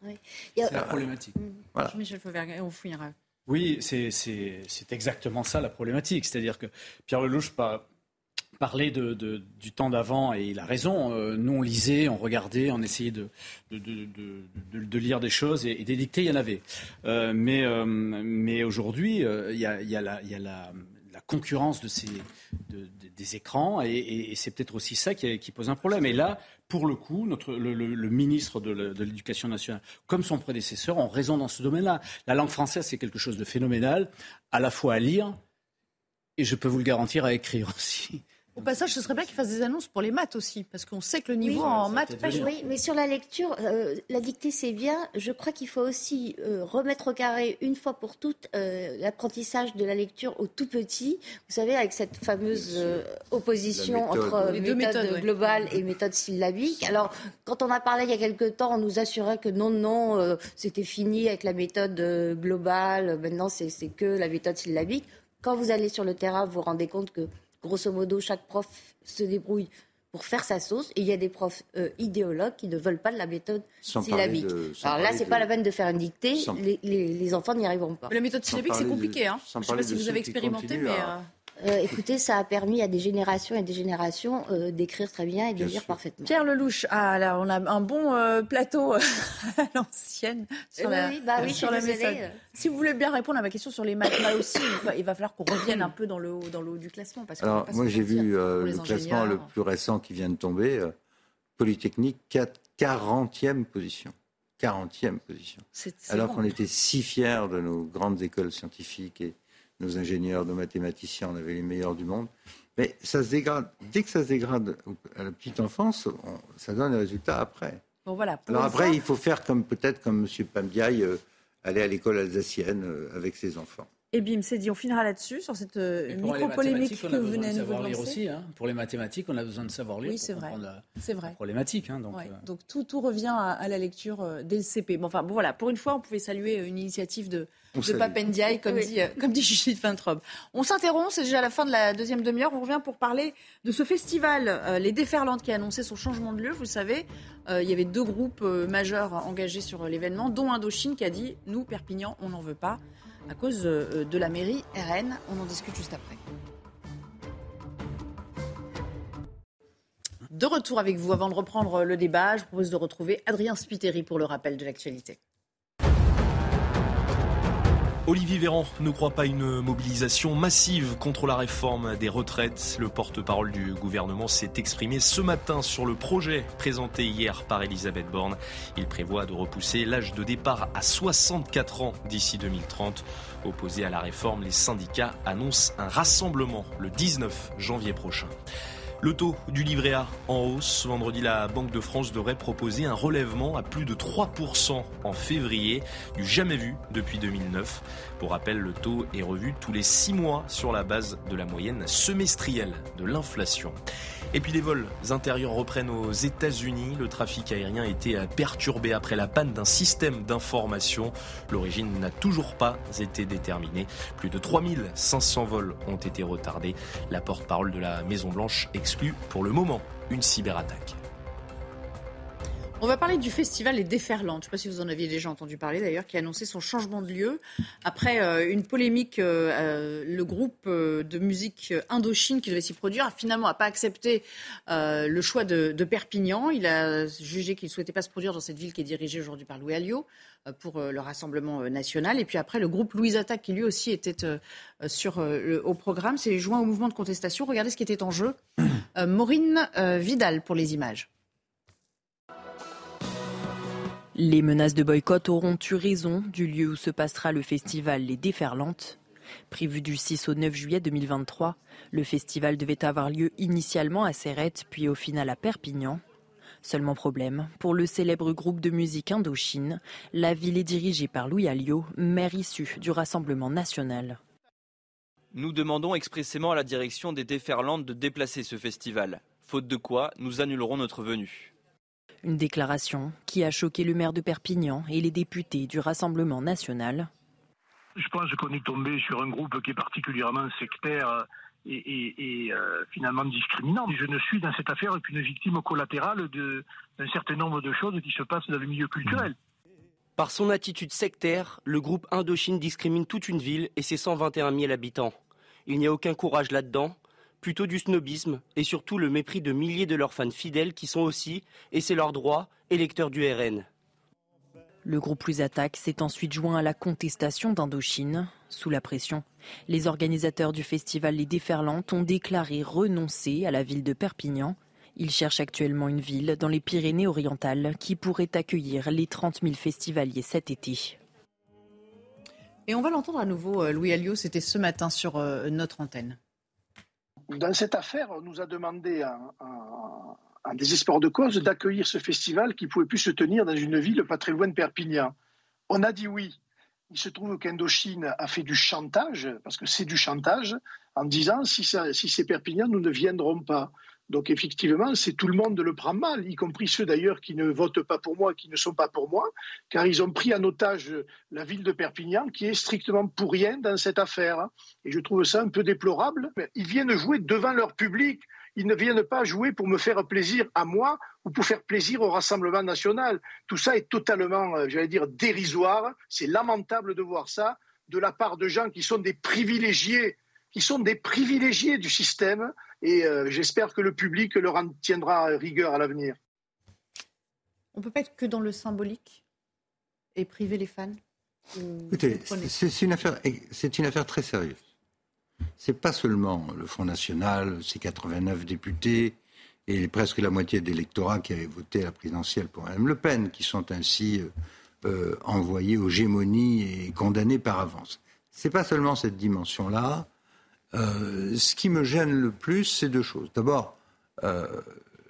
C'est la problématique. Voilà. Michel Fauvergue, on finira. Oui, c'est exactement ça la problématique. C'est-à-dire que Pierre Lelouch parler de, du temps d'avant et il a raison. Euh, nous, on lisait, on regardait, on essayait de, de, lire des choses et, des dictées, il y en avait. Euh, mais euh, mais aujourd'hui, il y a, la, concurrence de ces, des écrans et, c'est peut-être aussi ça qui, qui, pose un problème. Et là, pour le coup, notre, le, le ministre de l'Éducation nationale, comme son prédécesseur, ont raison dans ce domaine-là. La langue française, c'est quelque chose de phénoménal, à la fois à lire et je peux vous le garantir à écrire aussi. Au passage, ce serait bien qu'ils fassent des annonces pour les maths aussi, parce qu'on sait que le niveau en maths pêche. Oui, mais sur la lecture, euh, la dictée c'est bien. Je crois qu'il faut aussi euh, remettre au carré une fois pour toutes euh, l'apprentissage de la lecture au tout petit. Vous savez, avec cette fameuse opposition entre méthode, globale et méthode syllabique. Alors, quand on a parlé il y a quelque temps, on nous assurait que non, non, c'était fini avec la méthode globale. Maintenant, c'est que la méthode syllabique. Quand vous allez sur le terrain, vous vous rendez compte que grosso modo, chaque prof se débrouille pour faire sa sauce. Et il y a des profs euh, idéologues qui ne veulent pas de la méthode syllabique. Alors là, c'est pas la peine de faire une dictée. Les, enfants n'y arriveront pas. la méthode syllabique, c'est compliqué. Hein. Je ne sais pas si vous avez expérimenté, mais. Euh, euh, écoutez, ça a permis à des générations et des générations euh, d'écrire très bien et de lire parfaitement. Pierre Lelouch, ah là, on a un bon euh, plateau à l'ancienne sur la, oui, bah oui, sur la Si vous voulez bien répondre à ma question sur les maths, là aussi, il va, falloir qu'on revienne un peu dans le haut, dans le haut du classement. Parce Alors, moi, j'ai vu le classement le plus récent qui vient de tomber. Polytechnique, 40e position. 40e position. Alors qu'on était si fiers de nos grandes écoles scientifiques et nos ingénieurs, nos mathématiciens, on avait les meilleurs du monde. Mais ça se dégrade. Dès que ça se dégrade à la petite enfance, ça donne des résultats après. Bon, voilà, Alors après, il faut faire comme peut-être comme M. Pambiaï, euh, aller à l'école alsacienne euh, avec ses enfants. Et bim, c'est dit. On finira là-dessus, sur cette euh, micro-polémique que vous venez de savoir lancer. lire aussi. Hein. Pour les mathématiques, on a besoin de savoir lire Oui, c'est vrai. C'est vrai. problématique. Hein, donc, Ouais. euh, Donc tout, tout revient à, à la lecture euh, dès le CP. Bon, enfin, bon, voilà, pour une fois, on pouvait saluer euh, une initiative de, On de. Papendiaï, comme, Oui. dit, euh, comme dit Judith. On s'interrompt, c'est déjà la fin de la deuxième demi-heure. On revient pour parler de ce festival, euh, Les Déferlantes, qui a annoncé son changement de lieu. Vous le savez, euh, il y avait deux groupes euh, majeurs engagés sur euh, l'événement, dont Indochine qui a dit Nous, Perpignan, on n'en veut pas, à cause euh, de la mairie RN. On en discute juste après. De retour avec vous, avant de reprendre le débat, je propose de retrouver Adrien Spiteri pour le rappel de l'actualité. Olivier Véran ne croit pas une mobilisation massive contre la réforme des retraites. Le porte-parole du gouvernement s'est exprimé ce matin sur le projet présenté hier par Elisabeth Borne. Il prévoit de repousser l'âge de départ à 64 ans d'ici 2030. Opposé à la réforme, les syndicats annoncent un rassemblement le 19 janvier prochain. Le taux du livret A en hausse. Vendredi, la Banque de France devrait proposer un relèvement à plus de 3% en février, du jamais vu depuis 2009. Pour rappel, le taux est revu tous les 6 mois sur la base de la moyenne semestrielle de l'inflation. Et puis les vols intérieurs reprennent aux États-Unis. Le trafic aérien a été perturbé après la panne d'un système d'information. L'origine n'a toujours pas été déterminée. Plus de 3500 vols ont été retardés. La porte-parole de la Maison-Blanche exclut pour le moment une cyberattaque. On va parler du festival Les Déferlantes. Je ne sais pas si vous en aviez déjà entendu parler d'ailleurs, qui a annoncé son changement de lieu. Après euh, une polémique, euh, euh, le groupe de musique Indochine qui devait s'y produire a finalement n'a pas accepté le choix de, Perpignan. Il a jugé qu'il ne souhaitait pas se produire dans cette ville qui est dirigée aujourd'hui par Louis Alliot pour le Rassemblement national. Et puis après, le groupe Louise Attaque qui lui aussi était sur, au programme s'est joint au mouvement de contestation. Regardez ce qui était en jeu. Maureen Vidal pour les images. Les menaces de boycott auront eu raison du lieu où se passera le festival Les Déferlantes. Prévu du 6 au 9 juillet 2023, le festival devait avoir lieu initialement à Serrette, puis au final à Perpignan. Seulement problème, pour le célèbre groupe de musique Indochine, la ville est dirigée par Louis Alliot, maire issu du Rassemblement national. Nous demandons expressément à la direction des Déferlantes de déplacer ce festival. Faute de quoi, nous annulerons notre venue. Une déclaration qui a choqué le maire de Perpignan et les députés du Rassemblement national. Je pense qu'on est tombé sur un groupe qui est particulièrement sectaire et, et- et, euh, finalement discriminant. Je ne suis dans cette affaire qu'une victime collatérale d'un certain nombre de choses qui se passent dans le milieu culturel. Par son attitude sectaire, le groupe Indochine discrimine toute une ville et ses 121 000 habitants. Il n'y a aucun courage là-dedans, plutôt du snobisme et surtout le mépris de milliers de leurs fans fidèles qui sont aussi, et c'est leur droit, électeurs du RN. Le groupe Plus Attaque s'est ensuite joint à la contestation d'Indochine. Sous la pression, les organisateurs du festival Les Déferlantes ont déclaré renoncer à la ville de Perpignan. Ils cherchent actuellement une ville dans les Pyrénées-Orientales qui pourrait accueillir les 30 000 festivaliers cet été. Et on va l'entendre à nouveau, euh, Louis Alliot, c'était ce matin sur euh, notre antenne. Dans cette affaire, on nous a demandé en, désespoir de cause d'accueillir ce festival qui pouvait plus se tenir dans une ville pas très loin de Perpignan. On a dit oui. Il se trouve qu'Indochine a fait du chantage, parce que c'est du chantage, en disant si c'est Perpignan, nous ne viendrons pas. Donc effectivement, c'est tout le monde le prend mal, y compris ceux d'ailleurs qui ne votent pas pour moi, qui ne sont pas pour moi, car ils ont pris en otage la ville de Perpignan, qui est strictement pour rien dans cette affaire. Et je trouve ça un peu déplorable. Ils viennent jouer devant leur public. Ils ne viennent pas jouer pour me faire plaisir à moi ou pour faire plaisir au Rassemblement national. Tout ça est totalement, euh, j'allais dire, dérisoire. C'est lamentable de voir ça de la part de gens qui sont des privilégiés, qui sont des privilégiés du système. Et euh, j'espère que le public leur en tiendra rigueur à l'avenir. On peut pas être que dans le symbolique et priver les fans Écoutez, c'est une affaire, c'est une affaire très sérieuse. C'est pas seulement le Front National, ses 89 députés et presque la moitié de l'électorat qui avait voté à la présidentielle pour Mme Le Pen qui sont ainsi euh, euh, envoyés aux gémonies et condamnés par avance. C'est pas seulement cette dimension-là. Euh, ce qui me gêne le plus, c'est deux choses. D'abord, euh,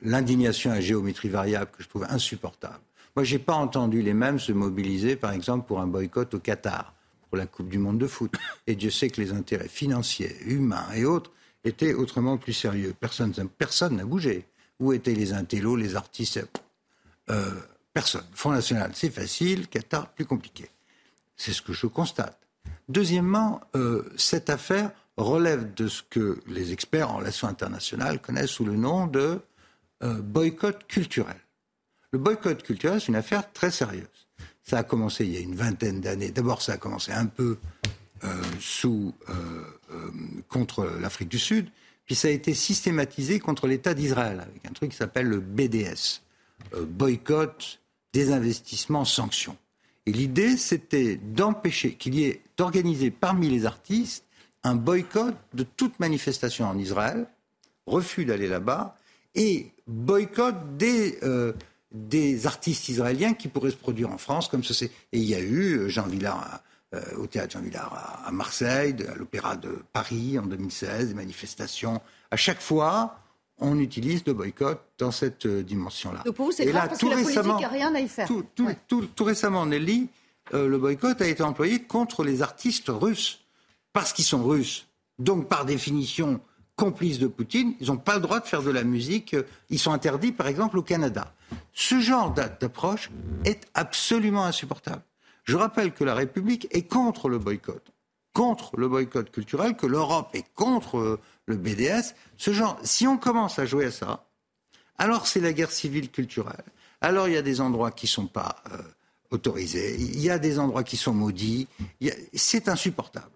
l'indignation à géométrie variable que je trouve insupportable. Moi, j'ai pas entendu les mêmes se mobiliser, par exemple, pour un boycott au Qatar, pour la Coupe du Monde de foot. Et Dieu sait que les intérêts financiers, humains et autres étaient autrement plus sérieux. Personne personne n'a bougé. Où étaient les intellos, les artistes? Euh, Personne. Front National, c'est facile. Qatar, plus compliqué. C'est ce que je constate. Deuxièmement, cette affaire relève de ce que les experts en relations internationales connaissent sous le nom de euh, boycott culturel. Le boycott culturel, c'est une affaire très sérieuse. Ça a commencé il y a une vingtaine d'années. D'abord, ça a commencé un peu euh, sous, contre l'Afrique du Sud, puis ça a été systématisé contre l'État d'Israël avec un truc qui s'appelle le BDS, boycott, désinvestissement, sanctions. Et l'idée, c'était d'empêcher qu'il y ait organisé parmi les artistes un boycott de toute manifestation en Israël, refus d'aller là-bas, et boycott des, euh, des artistes israéliens qui pourraient se produire en France, comme ceci. Et il y a eu euh, Jean Villard euh, au théâtre Jean Villard à, Marseille, à l'Opéra de Paris en 2016, des manifestations. À chaque fois, on utilise le boycott dans cette dimension-là. Donc pour vous, c'est grave parce que la politique n'a rien à y faire. Tout, tout, tout, récemment, Nelly, le boycott a été employé contre les artistes russes parce qu'ils sont russes, donc par définition complices de Poutine, ils n'ont pas le droit de faire de la musique. Ils sont interdits, par exemple, au Canada. Ce genre d'approche est absolument insupportable. Je rappelle que la République est contre le boycott, contre le boycott culturel, que l'Europe est contre euh, le BDS. Ce genre, si on commence à jouer à ça, alors c'est la guerre civile culturelle. Alors il y a des endroits qui ne sont pas euh, autorisés, il y a des endroits qui sont maudits. C'est insupportable.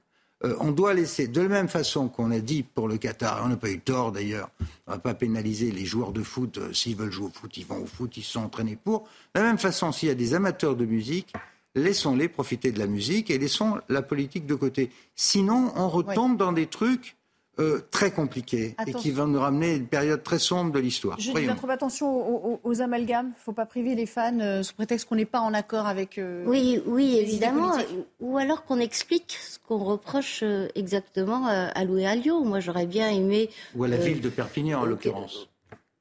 Euh, on doit laisser, de la même façon qu'on a dit pour le Qatar, on n'a pas eu tort d'ailleurs, on ne va pas pénaliser les joueurs de foot, euh, s'ils veulent jouer au foot, ils vont au foot, ils se sont entraînés pour. De la même façon, s'il y a des amateurs de musique, laissons-les profiter de la musique et laissons la politique de côté. Sinon, on retombe dans des trucs euh, très compliqué et qui va nous ramener une période très sombre de l'histoire. Je dis bien trop attention aux, amalgames. Il ne faut pas priver les fans euh, sous prétexte qu'on n'est pas en accord avec. Euh, oui, oui, évidemment. Ou alors qu'on explique ce qu'on reproche exactement à Louis Alliot. Moi, j'aurais bien aimé. Ou à la ville de Perpignan, en l'occurrence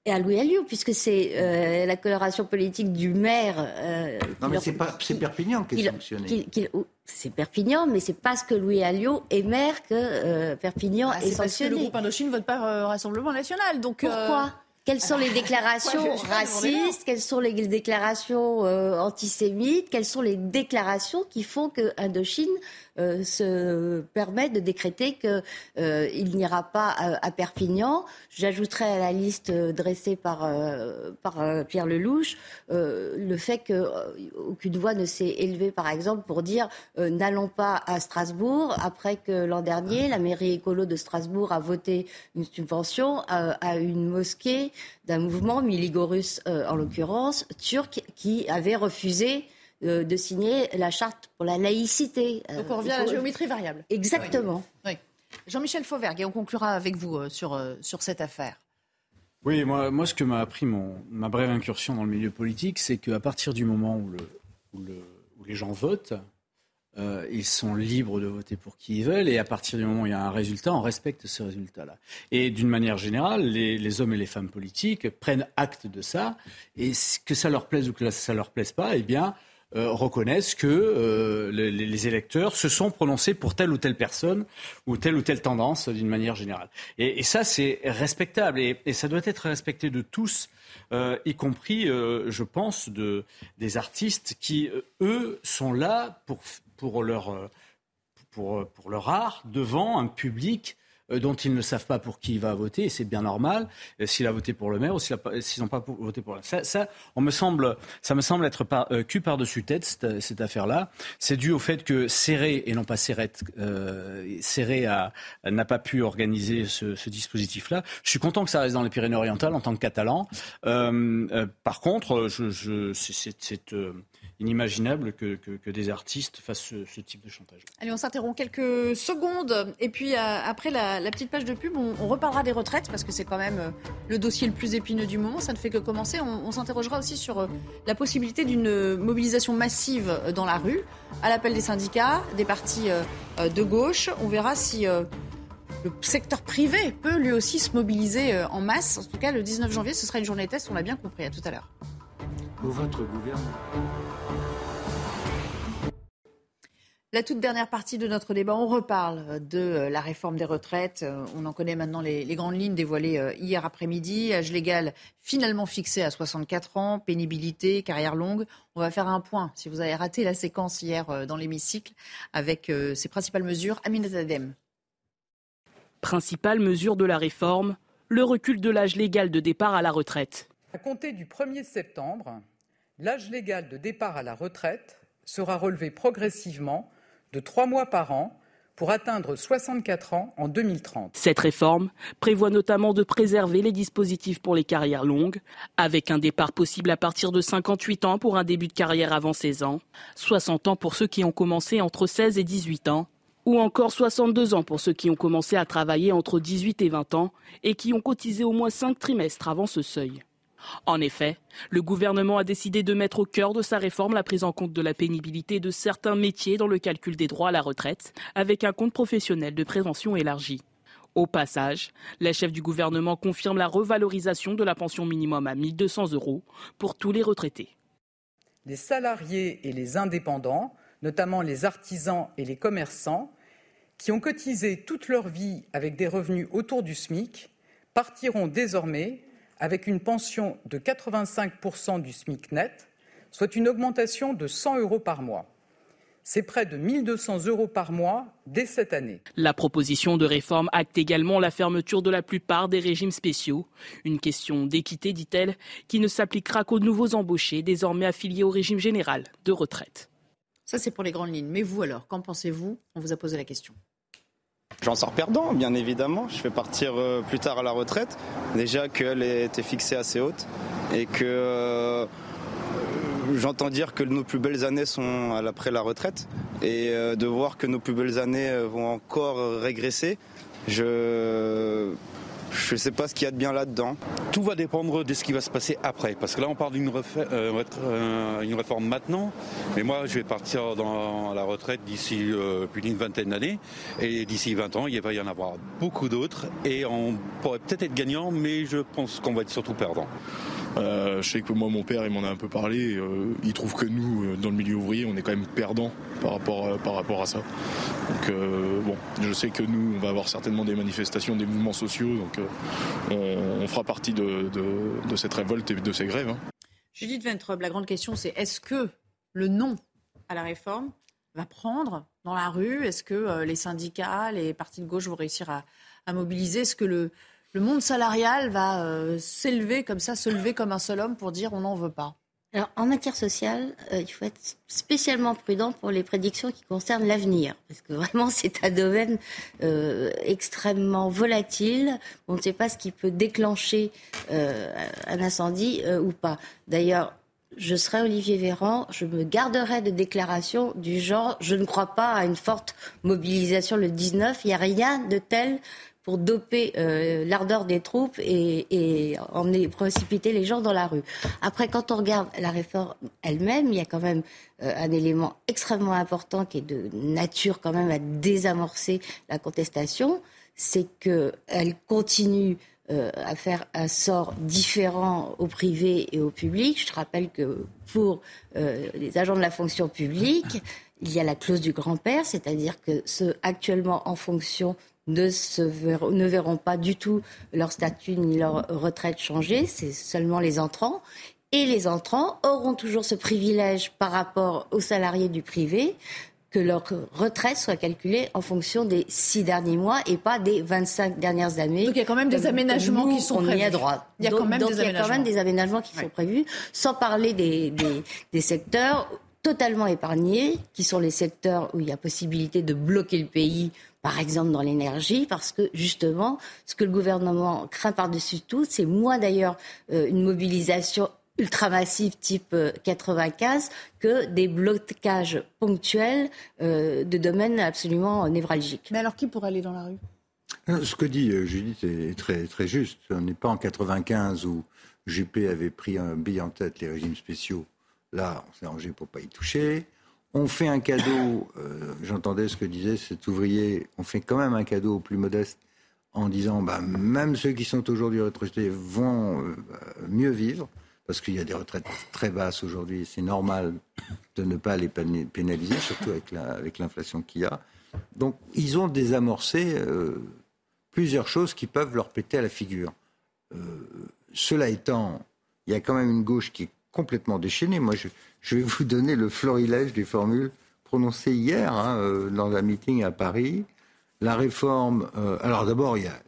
et à Louis Alliot, puisque c'est la coloration politique du maire. non, mais c'est Perpignan qui est sanctionné. C'est Perpignan, mais c'est parce que Louis Alliot est maire que euh, Perpignan ah, est, sanctionné. Parce que le groupe Indochine ne vote pas euh, Rassemblement National. Donc, euh, Pourquoi? Quelles sont les déclarations racistes? Quelles sont les déclarations antisémites? Quelles sont les déclarations qui font que Indochine euh, se permet de décréter qu'il euh, n'ira pas à, Perpignan. J'ajouterai à la liste dressée par, euh, par Pierre Lelouch le fait qu'aucune voix ne s'est élevée, par exemple, pour dire n'allons pas à Strasbourg, après que l'an dernier, la mairie écolo de Strasbourg a voté une subvention à, une mosquée d'un mouvement miligorus, en l'occurrence, turc, qui avait refusé euh, de signer la charte pour la laïcité. Donc on revient à la géométrie variable. Exactement. Jean-Michel Fauvergue, et on conclura avec vous euh, sur, euh, sur cette affaire. Oui, moi, moi ce que m'a appris mon, ma brève incursion dans le milieu politique, c'est qu'à partir du moment où, le, où, le, où les gens votent, ils sont libres de voter pour qui ils veulent, et à partir du moment où il y a un résultat, on respecte ce résultat-là. Et d'une manière générale, les, les, hommes et les femmes politiques prennent acte de ça, et que ça leur plaise ou que ça leur plaise pas, eh bien, euh, reconnaissent que euh, les, électeurs se sont prononcés pour telle ou telle personne ou telle ou telle tendance d'une manière générale. Et, ça, c'est respectable et, ça doit être respecté de tous, euh, y compris, je pense, de, des artistes qui, eux, sont là pour, pour, leur, pour, pour leur art devant un public dont ils ne savent pas pour qui il va voter, et c'est bien normal, euh, s'il a voté pour le maire ou s'ils n'ont pas voté pour le ça, ça, on me semble, ça me semble être par, euh, cul par-dessus tête, cette, affaire-là. C'est dû au fait que Serré, et non pas Serrette, euh, Serré n'a pas pu organiser ce, ce dispositif-là. Je suis content que ça reste dans les Pyrénées-Orientales en tant que Catalan. par contre, je, je, c'est inimaginable que, des artistes fassent ce, type de chantage. Allez, on s'interrompt quelques secondes et puis euh, après la, petite page de pub, on, reparlera des retraites parce que c'est quand même euh, le dossier le plus épineux du moment. Ça ne fait que commencer. On, s'interrogera aussi sur euh, la possibilité d'une mobilisation massive dans la rue à l'appel des syndicats, des partis de gauche. On verra si le secteur privé peut lui aussi se mobiliser en masse. En tout cas, le 19 janvier, ce sera une journée test, on l'a bien compris. À tout à l'heure. Pour votre gouvernement. La toute dernière partie de notre débat, on reparle de euh, la réforme des retraites. Euh, on en connaît maintenant les, grandes lignes dévoilées euh, hier après-midi. Âge légal finalement fixé à 64 ans, pénibilité, carrière longue. On va faire un point, si vous avez raté la séquence hier dans l'hémicycle, avec ces principales mesures. Aminat Adem. Principale mesure de la réforme, le recul de l'âge légal de départ à la retraite. À compter du 1er septembre, l'âge légal de départ à la retraite sera relevé progressivement de trois mois par an pour atteindre 64 ans en 2030. Cette réforme prévoit notamment de préserver les dispositifs pour les carrières longues, avec un départ possible à partir de 58 ans pour un début de carrière avant 16 ans, 60 ans pour ceux qui ont commencé entre 16 et 18 ans, ou encore 62 ans pour ceux qui ont commencé à travailler entre 18 et 20 ans et qui ont cotisé au moins 5 trimestres avant ce seuil. En effet, le gouvernement a décidé de mettre au cœur de sa réforme la prise en compte de la pénibilité de certains métiers dans le calcul des droits à la retraite, avec un compte professionnel de prévention élargi. Au passage, la chef du gouvernement confirme la revalorisation de la pension minimum à 1200 euros pour tous les retraités. Les salariés et les indépendants, notamment les artisans et les commerçants, qui ont cotisé toute leur vie avec des revenus autour du SMIC, partiront désormais avec une pension de 85% du SMIC net, soit une augmentation de 100 euros par mois. C'est près de 1200 euros par mois dès cette année. La proposition de réforme acte également la fermeture de la plupart des régimes spéciaux. Une question d'équité, dit-elle, qui ne s'appliquera qu'aux nouveaux embauchés désormais affiliés au régime général de retraite. Ça, c'est pour les grandes lignes. Mais vous alors, qu'en pensez-vous? On vous a posé la question. J'en sors perdant, bien évidemment. Je vais partir euh, plus tard à la retraite. Déjà qu'elle était fixée assez haute et que euh, j'entends dire que nos plus belles années sont après la retraite et euh, de voir que nos plus belles années vont encore régresser. Je je ne sais pas ce qu'il y a de bien là-dedans. Tout va dépendre de ce qui va se passer après. Parce que là, on parle d'une euh, euh, réforme maintenant. Mais moi, je vais partir dans la retraite d'ici euh, plus d'une vingtaine d'années. Et d'ici 20 ans, il va y en avoir beaucoup d'autres. Et on pourrait peut-être être gagnant, mais je pense qu'on va être surtout perdant. Euh, je sais que moi, mon père, il m'en a un peu parlé. Euh, il trouve que nous, euh, dans le milieu ouvrier, on est quand même perdants par rapport, par rapport à ça. Donc, bon, je sais que nous, on va avoir certainement des manifestations, des mouvements sociaux. Donc, on, fera partie de, cette révolte et de ces grèves. Hein. Judith Ventrobe, la grande question, c'est est-ce que le non à la réforme va prendre dans la rue? Est-ce que les syndicats, les partis de gauche vont réussir à, à mobiliser? Est-ce que le, le monde salarial va euh, s'élever comme ça, se lever comme un seul homme pour dire on n'en veut pas alors, en matière sociale, euh, il faut être spécialement prudent pour les prédictions qui concernent l'avenir, parce que vraiment, c'est un domaine euh, extrêmement volatile. On ne sait pas ce qui peut déclencher un incendie ou pas. D'ailleurs, je serai Olivier Véran, je me garderai de déclarations du genre je ne crois pas à une forte mobilisation le 19, il n'y a rien de tel pour doper euh, l'ardeur des troupes et, emmener, précipiter les gens dans la rue. Après, quand on regarde la réforme elle-même, il y a quand même euh, un élément extrêmement important qui est de nature quand même à désamorcer la contestation, c'est qu'elle continue euh, à faire un sort différent au privé et au public. Je te rappelle que pour les agents de la fonction publique, il y a la clause du grand-père, c'est-à-dire que ceux actuellement en fonction ne, se verront, ne verront pas du tout leur statut ni leur retraite changer, c'est seulement les entrants. Et les entrants auront toujours ce privilège par rapport aux salariés du privé que leur retraite soit calculée en fonction des six derniers mois et pas des 25 dernières années. Donc il y a quand même des aménagements qui sont prévus. Y a droit. Il y a quand même, donc, des, il y a quand même des aménagements qui sont prévus, sans parler des, des, des secteurs totalement épargnés, qui sont les secteurs où il y a possibilité de bloquer le pays par exemple dans l'énergie, parce que justement, ce que le gouvernement craint par-dessus tout, c'est moins d'ailleurs euh, une mobilisation ultramassive type 95 euh, que des blocages ponctuels euh, de domaines absolument névralgiques. Mais alors qui pourrait aller dans la rue? Ce que dit Judith est très, très juste. On n'est pas en 95 où Juppé avait pris un billet en tête les régimes spéciaux. Là, on s'est rangé pour pas y toucher on fait un cadeau, euh, j'entendais ce que disait cet ouvrier, on fait quand même un cadeau aux plus modestes en disant bah, même ceux qui sont aujourd'hui retraités vont euh, mieux vivre. parce qu'il y a des retraites très basses aujourd'hui. C'est normal de ne pas les pénaliser, surtout avec l'inflation qu'il y a. Donc, ils ont désamorcé euh, plusieurs choses qui peuvent leur péter à la figure. Cela étant, il y a quand même une gauche qui est complètement déchaînée. Moi, je, vais vous donner le florilège des formules prononcées hier hein, euh, dans un meeting à Paris. La réforme. alors d'abord, il y a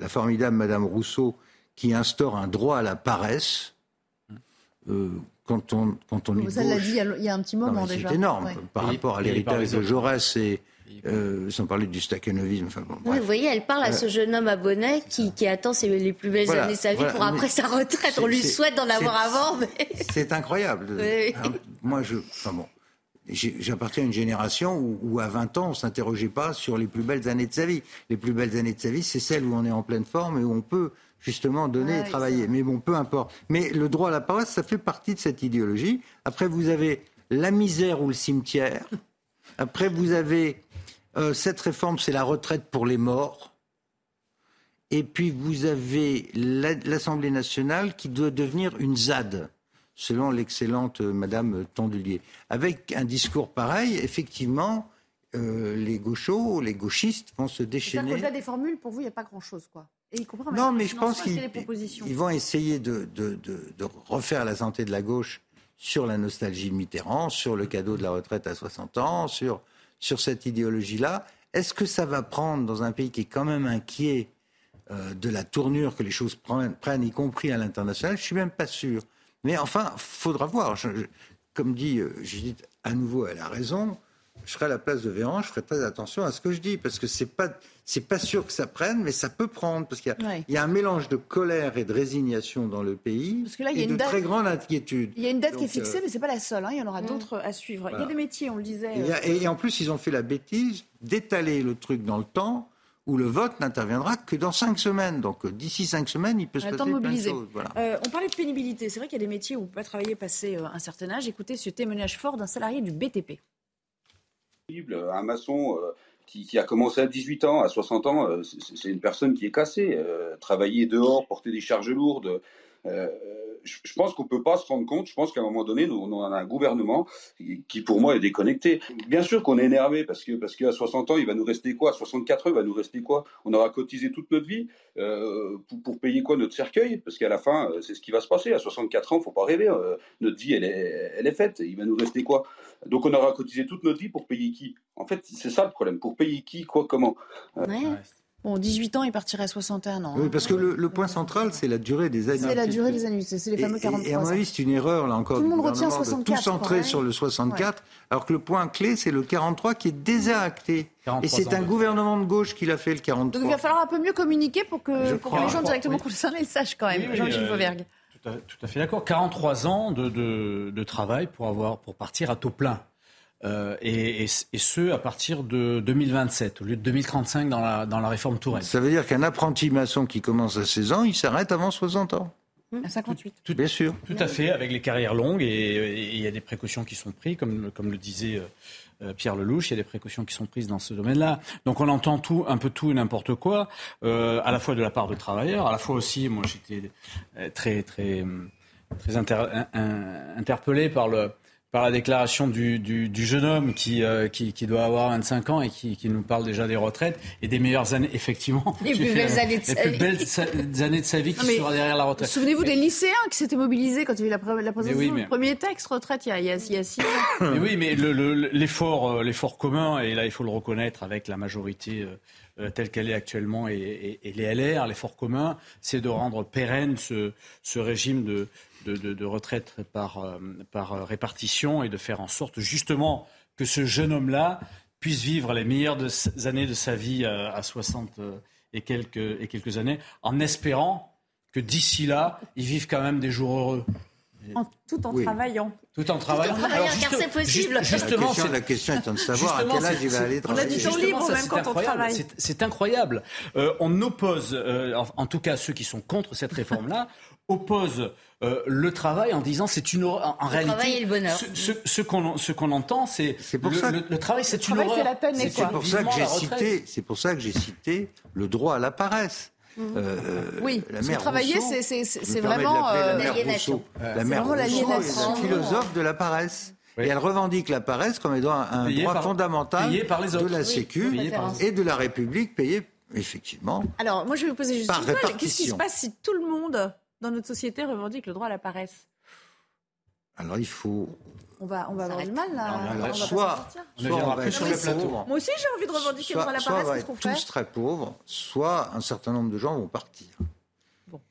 la, formidable Madame Rousseau qui instaure un droit à la paresse. quand on, quand on est Ça l'a dit il y a un petit moment déjà. C'est énorme par rapport à l'héritage de Jaurès et, euh, sans parler du stakhanovisme. Enfin, bon, vous voyez, elle parle à ce jeune homme à bonnet qui, qui attend ses, les plus belles années de sa vie pour après sa retraite. On lui souhaite d'en avoir avant. Mais... C'est incroyable. Hein, moi, je. Enfin bon. J'appartiens à une génération où, où, à 20 ans, on ne s'interrogeait pas sur les plus belles années de sa vie. Les plus belles années de sa vie, c'est celles où on est en pleine forme et où on peut justement donner et travailler. Mais bon, peu importe. Mais le droit à la parole, ça fait partie de cette idéologie. Après, vous avez la misère ou le cimetière. Après, vous avez euh, cette réforme, c'est la retraite pour les morts. Et puis vous avez l'Assemblée nationale qui doit devenir une ZAD, selon l'excellente Madame Tondulier. Avec un discours pareil, effectivement, euh, les gauchos, les gauchistes vont se déchaîner. Au-delà des formules, pour vous, il n'y a pas grand-chose, quoi. Et non, mais je pense qu'ils vont essayer de, de, refaire la santé de la gauche sur la nostalgie de Mitterrand, sur le cadeau de la retraite à 60 ans, sur sur cette idéologie-là. Est-ce que ça va prendre dans un pays qui est quand même inquiet euh, de la tournure que les choses prennent, y compris à l'international? Je suis même pas sûr. Mais enfin, faudra voir. comme dit euh, Judith, à nouveau, elle a raison je serai à la place de Véran, je ferai très attention à ce que je dis, parce que c'est pas c'est pas sûr que ça prenne, mais ça peut prendre, parce qu'il y, a un mélange de colère et de résignation dans le pays, parce que là, il y a une de très grande inquiétude. Il y a une date qui est fixée, mais mais c'est pas la seule. Hein, il y en aura d'autres à suivre. Il y a des métiers, on le disait. Et, et, en plus, ils ont fait la bêtise d'étaler le truc dans le temps où le vote n'interviendra que dans cinq semaines. Donc d'ici cinq semaines, il peut se passer plein de choses. Euh, on parlait de pénibilité. C'est vrai qu'il y a des métiers où on peut pas travailler passé euh, un certain âge. Écoutez ce témoignage fort d'un salarié du BTP. Un maçon euh, qui, a commencé à 18 ans, à 60 ans, euh, c'est une personne qui est cassée. Euh, travailler dehors, porter des charges lourdes, je pense qu'on ne peut pas se rendre compte. Je pense qu'à un moment donné, nous, on a un gouvernement qui, pour moi, est déconnecté. Bien sûr qu'on est énervé parce que parce qu'à 60 ans, il va nous rester quoi? À 64 ans, il va nous rester quoi? On aura cotisé toute notre vie euh, pour, payer quoi Notre cercueil? Parce qu'à la fin, euh, c'est ce qui va se passer. À 64 ans, faut pas rêver. Euh, notre vie, elle est, elle est faite. Il va nous rester quoi? Donc on aura cotisé toute notre vie pour payer qui? En fait, c'est ça le problème. Pour payer qui, quoi, comment? Bon, 18 ans, il partirait à 61 ans. Oui, hein. parce que le, point central, c'est la durée des années. C'est la durée des années, c'est les fameux 43 et, et à mon avis, c'est une erreur, là encore. Tout le monde retient 64. De tout centrer sur le 64, alors que le point clé, c'est le 43 qui est déjà acté. Et c'est un gouvernement de gauche qui l'a fait, le 43. Donc il va falloir un peu mieux communiquer pour que, les gens directement concernés le sachent quand même, Jean-Gilles euh, Tout à, fait d'accord. 43 ans de, de, de, travail pour, avoir, pour partir à taux plein. Euh, et, ce, à partir de 2027, au lieu de 2035 dans la, dans la réforme Touraine. Ça veut dire qu'un apprenti maçon qui commence à 16 ans, il s'arrête avant 60 ans à 58. Tout, Bien sûr. Tout à fait, avec les carrières longues, et il y a des précautions qui sont prises, comme, comme le disait euh, euh, Pierre Lelouch, il y a des précautions qui sont prises dans ce domaine-là. Donc on entend tout, un peu tout et n'importe quoi, à la fois de la part de travailleurs, à la fois aussi, moi j'étais très, très, très interpellé par le par la déclaration du, du, du jeune homme qui, euh, qui, qui, doit avoir 25 ans et qui, qui, nous parle déjà des retraites et des meilleures années, effectivement. Les plus belles années de sa vie. belles années de sa vie qui sera derrière la retraite. Souvenez-vous des lycéens qui s'étaient mobilisés quand il y a eu la, la présentation du premier texte retraite il y a, il y a, il y a six ans. Mais oui, mais l'effort le, l'effort commun, et là il faut le reconnaître avec la majorité euh, telle qu'elle est actuellement et, et, et les LR, l'effort commun, c'est de rendre pérenne ce, ce régime de, de, retraite par, euh, par répartition et de faire en sorte justement que ce jeune homme-là puisse vivre les meilleures années de sa vie euh, à, 60 euh, et quelques, et quelques années, en espérant que d'ici là, il vive quand même des jours heureux. tout en travaillant. Tout en travaillant. Tout en travaillant car c'est possible. justement, la question, est de savoir à quel âge il va aller travailler. On a du temps libre même quand on travaille. C'est incroyable. on oppose, en, tout cas ceux qui sont contre cette réforme-là, opposent euh, le travail en disant c'est une horreur. En, le réalité, travail et le bonheur. Ce, ce, qu'on ce qu'on entend, c'est le, le, travail, c'est une horreur. C'est pour ça que j'ai cité. C'est pour ça que j'ai cité le droit à la paresse. Mhm. Euh, oui, la mère travailler, c'est vraiment l'aliénation. La mère Rousseau est la philosophe de la paresse. Et elle revendique la paresse comme étant un droit fondamental de la Sécu et de la République payé effectivement. Alors, moi, je vais vous poser juste une question. Qu'est-ce qui se passe si tout le monde dans notre société revendique le droit à la paresse Alors, il faut on va, on va avoir du mal là. on soit, soit on va sur le plateau. Moi aussi j'ai envie de revendiquer le droit à la paresse. Soit on va tous très pauvres, soit un certain nombre de gens vont partir.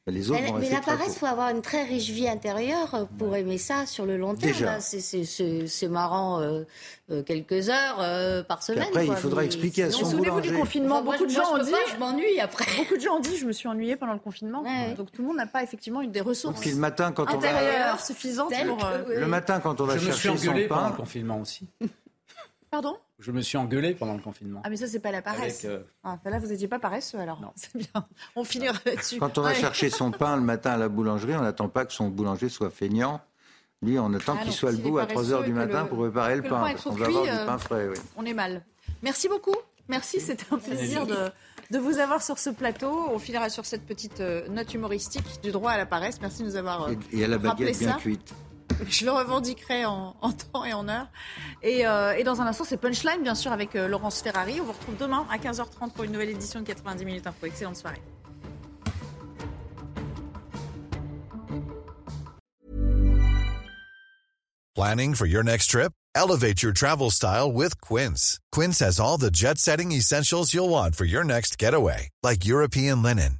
Les autres mais, la paresse, il faut avoir une très riche vie intérieure pour aimer ça sur le long terme. C'est marrant euh, euh, quelques heures euh, par semaine. après, il faudra expliquer à son boulanger. Vous du confinement, beaucoup de gens ont dit. je m'ennuie après. Beaucoup de gens ont dit, je me suis ennuyée pendant le confinement. Donc tout le monde n'a pas effectivement eu des ressources le matin, quand on va... suffisantes pour. Le matin, quand on va chercher son pain. pendant le confinement aussi. Pardon Je me suis engueulé pendant le confinement. Ah, mais ça, c'est pas la paresse. Euh, ah, là, vous n'étiez pas paresseux, alors. Non. C'est bien. On finira là-dessus. Quand on va chercher son pain le matin à la boulangerie, on n'attend pas que son boulanger soit feignant. Lui, on attend ah qu'il soit debout à 3 h du matin pour préparer le pain. parce qu'on va avoir du euh, pain frais, oui. On est mal. Merci beaucoup. Merci, c'était un plaisir de, de, vous avoir sur ce plateau. On finira sur cette petite euh, note humoristique du droit à la paresse. Merci de nous avoir. et, et à la baguette bien cuite. Je le revendiquerai en, temps et en heure. Euh, et, dans un instant, c'est Punchline, bien sûr, avec euh, Laurence Ferrari. On vous retrouve demain à 15h30 pour une nouvelle édition de 90 minutes info. Excellente soirée. Planning for your next trip? Elevate your travel style with Quince. Quince has all the jet-setting essentials you'll want for your next getaway, like European linen,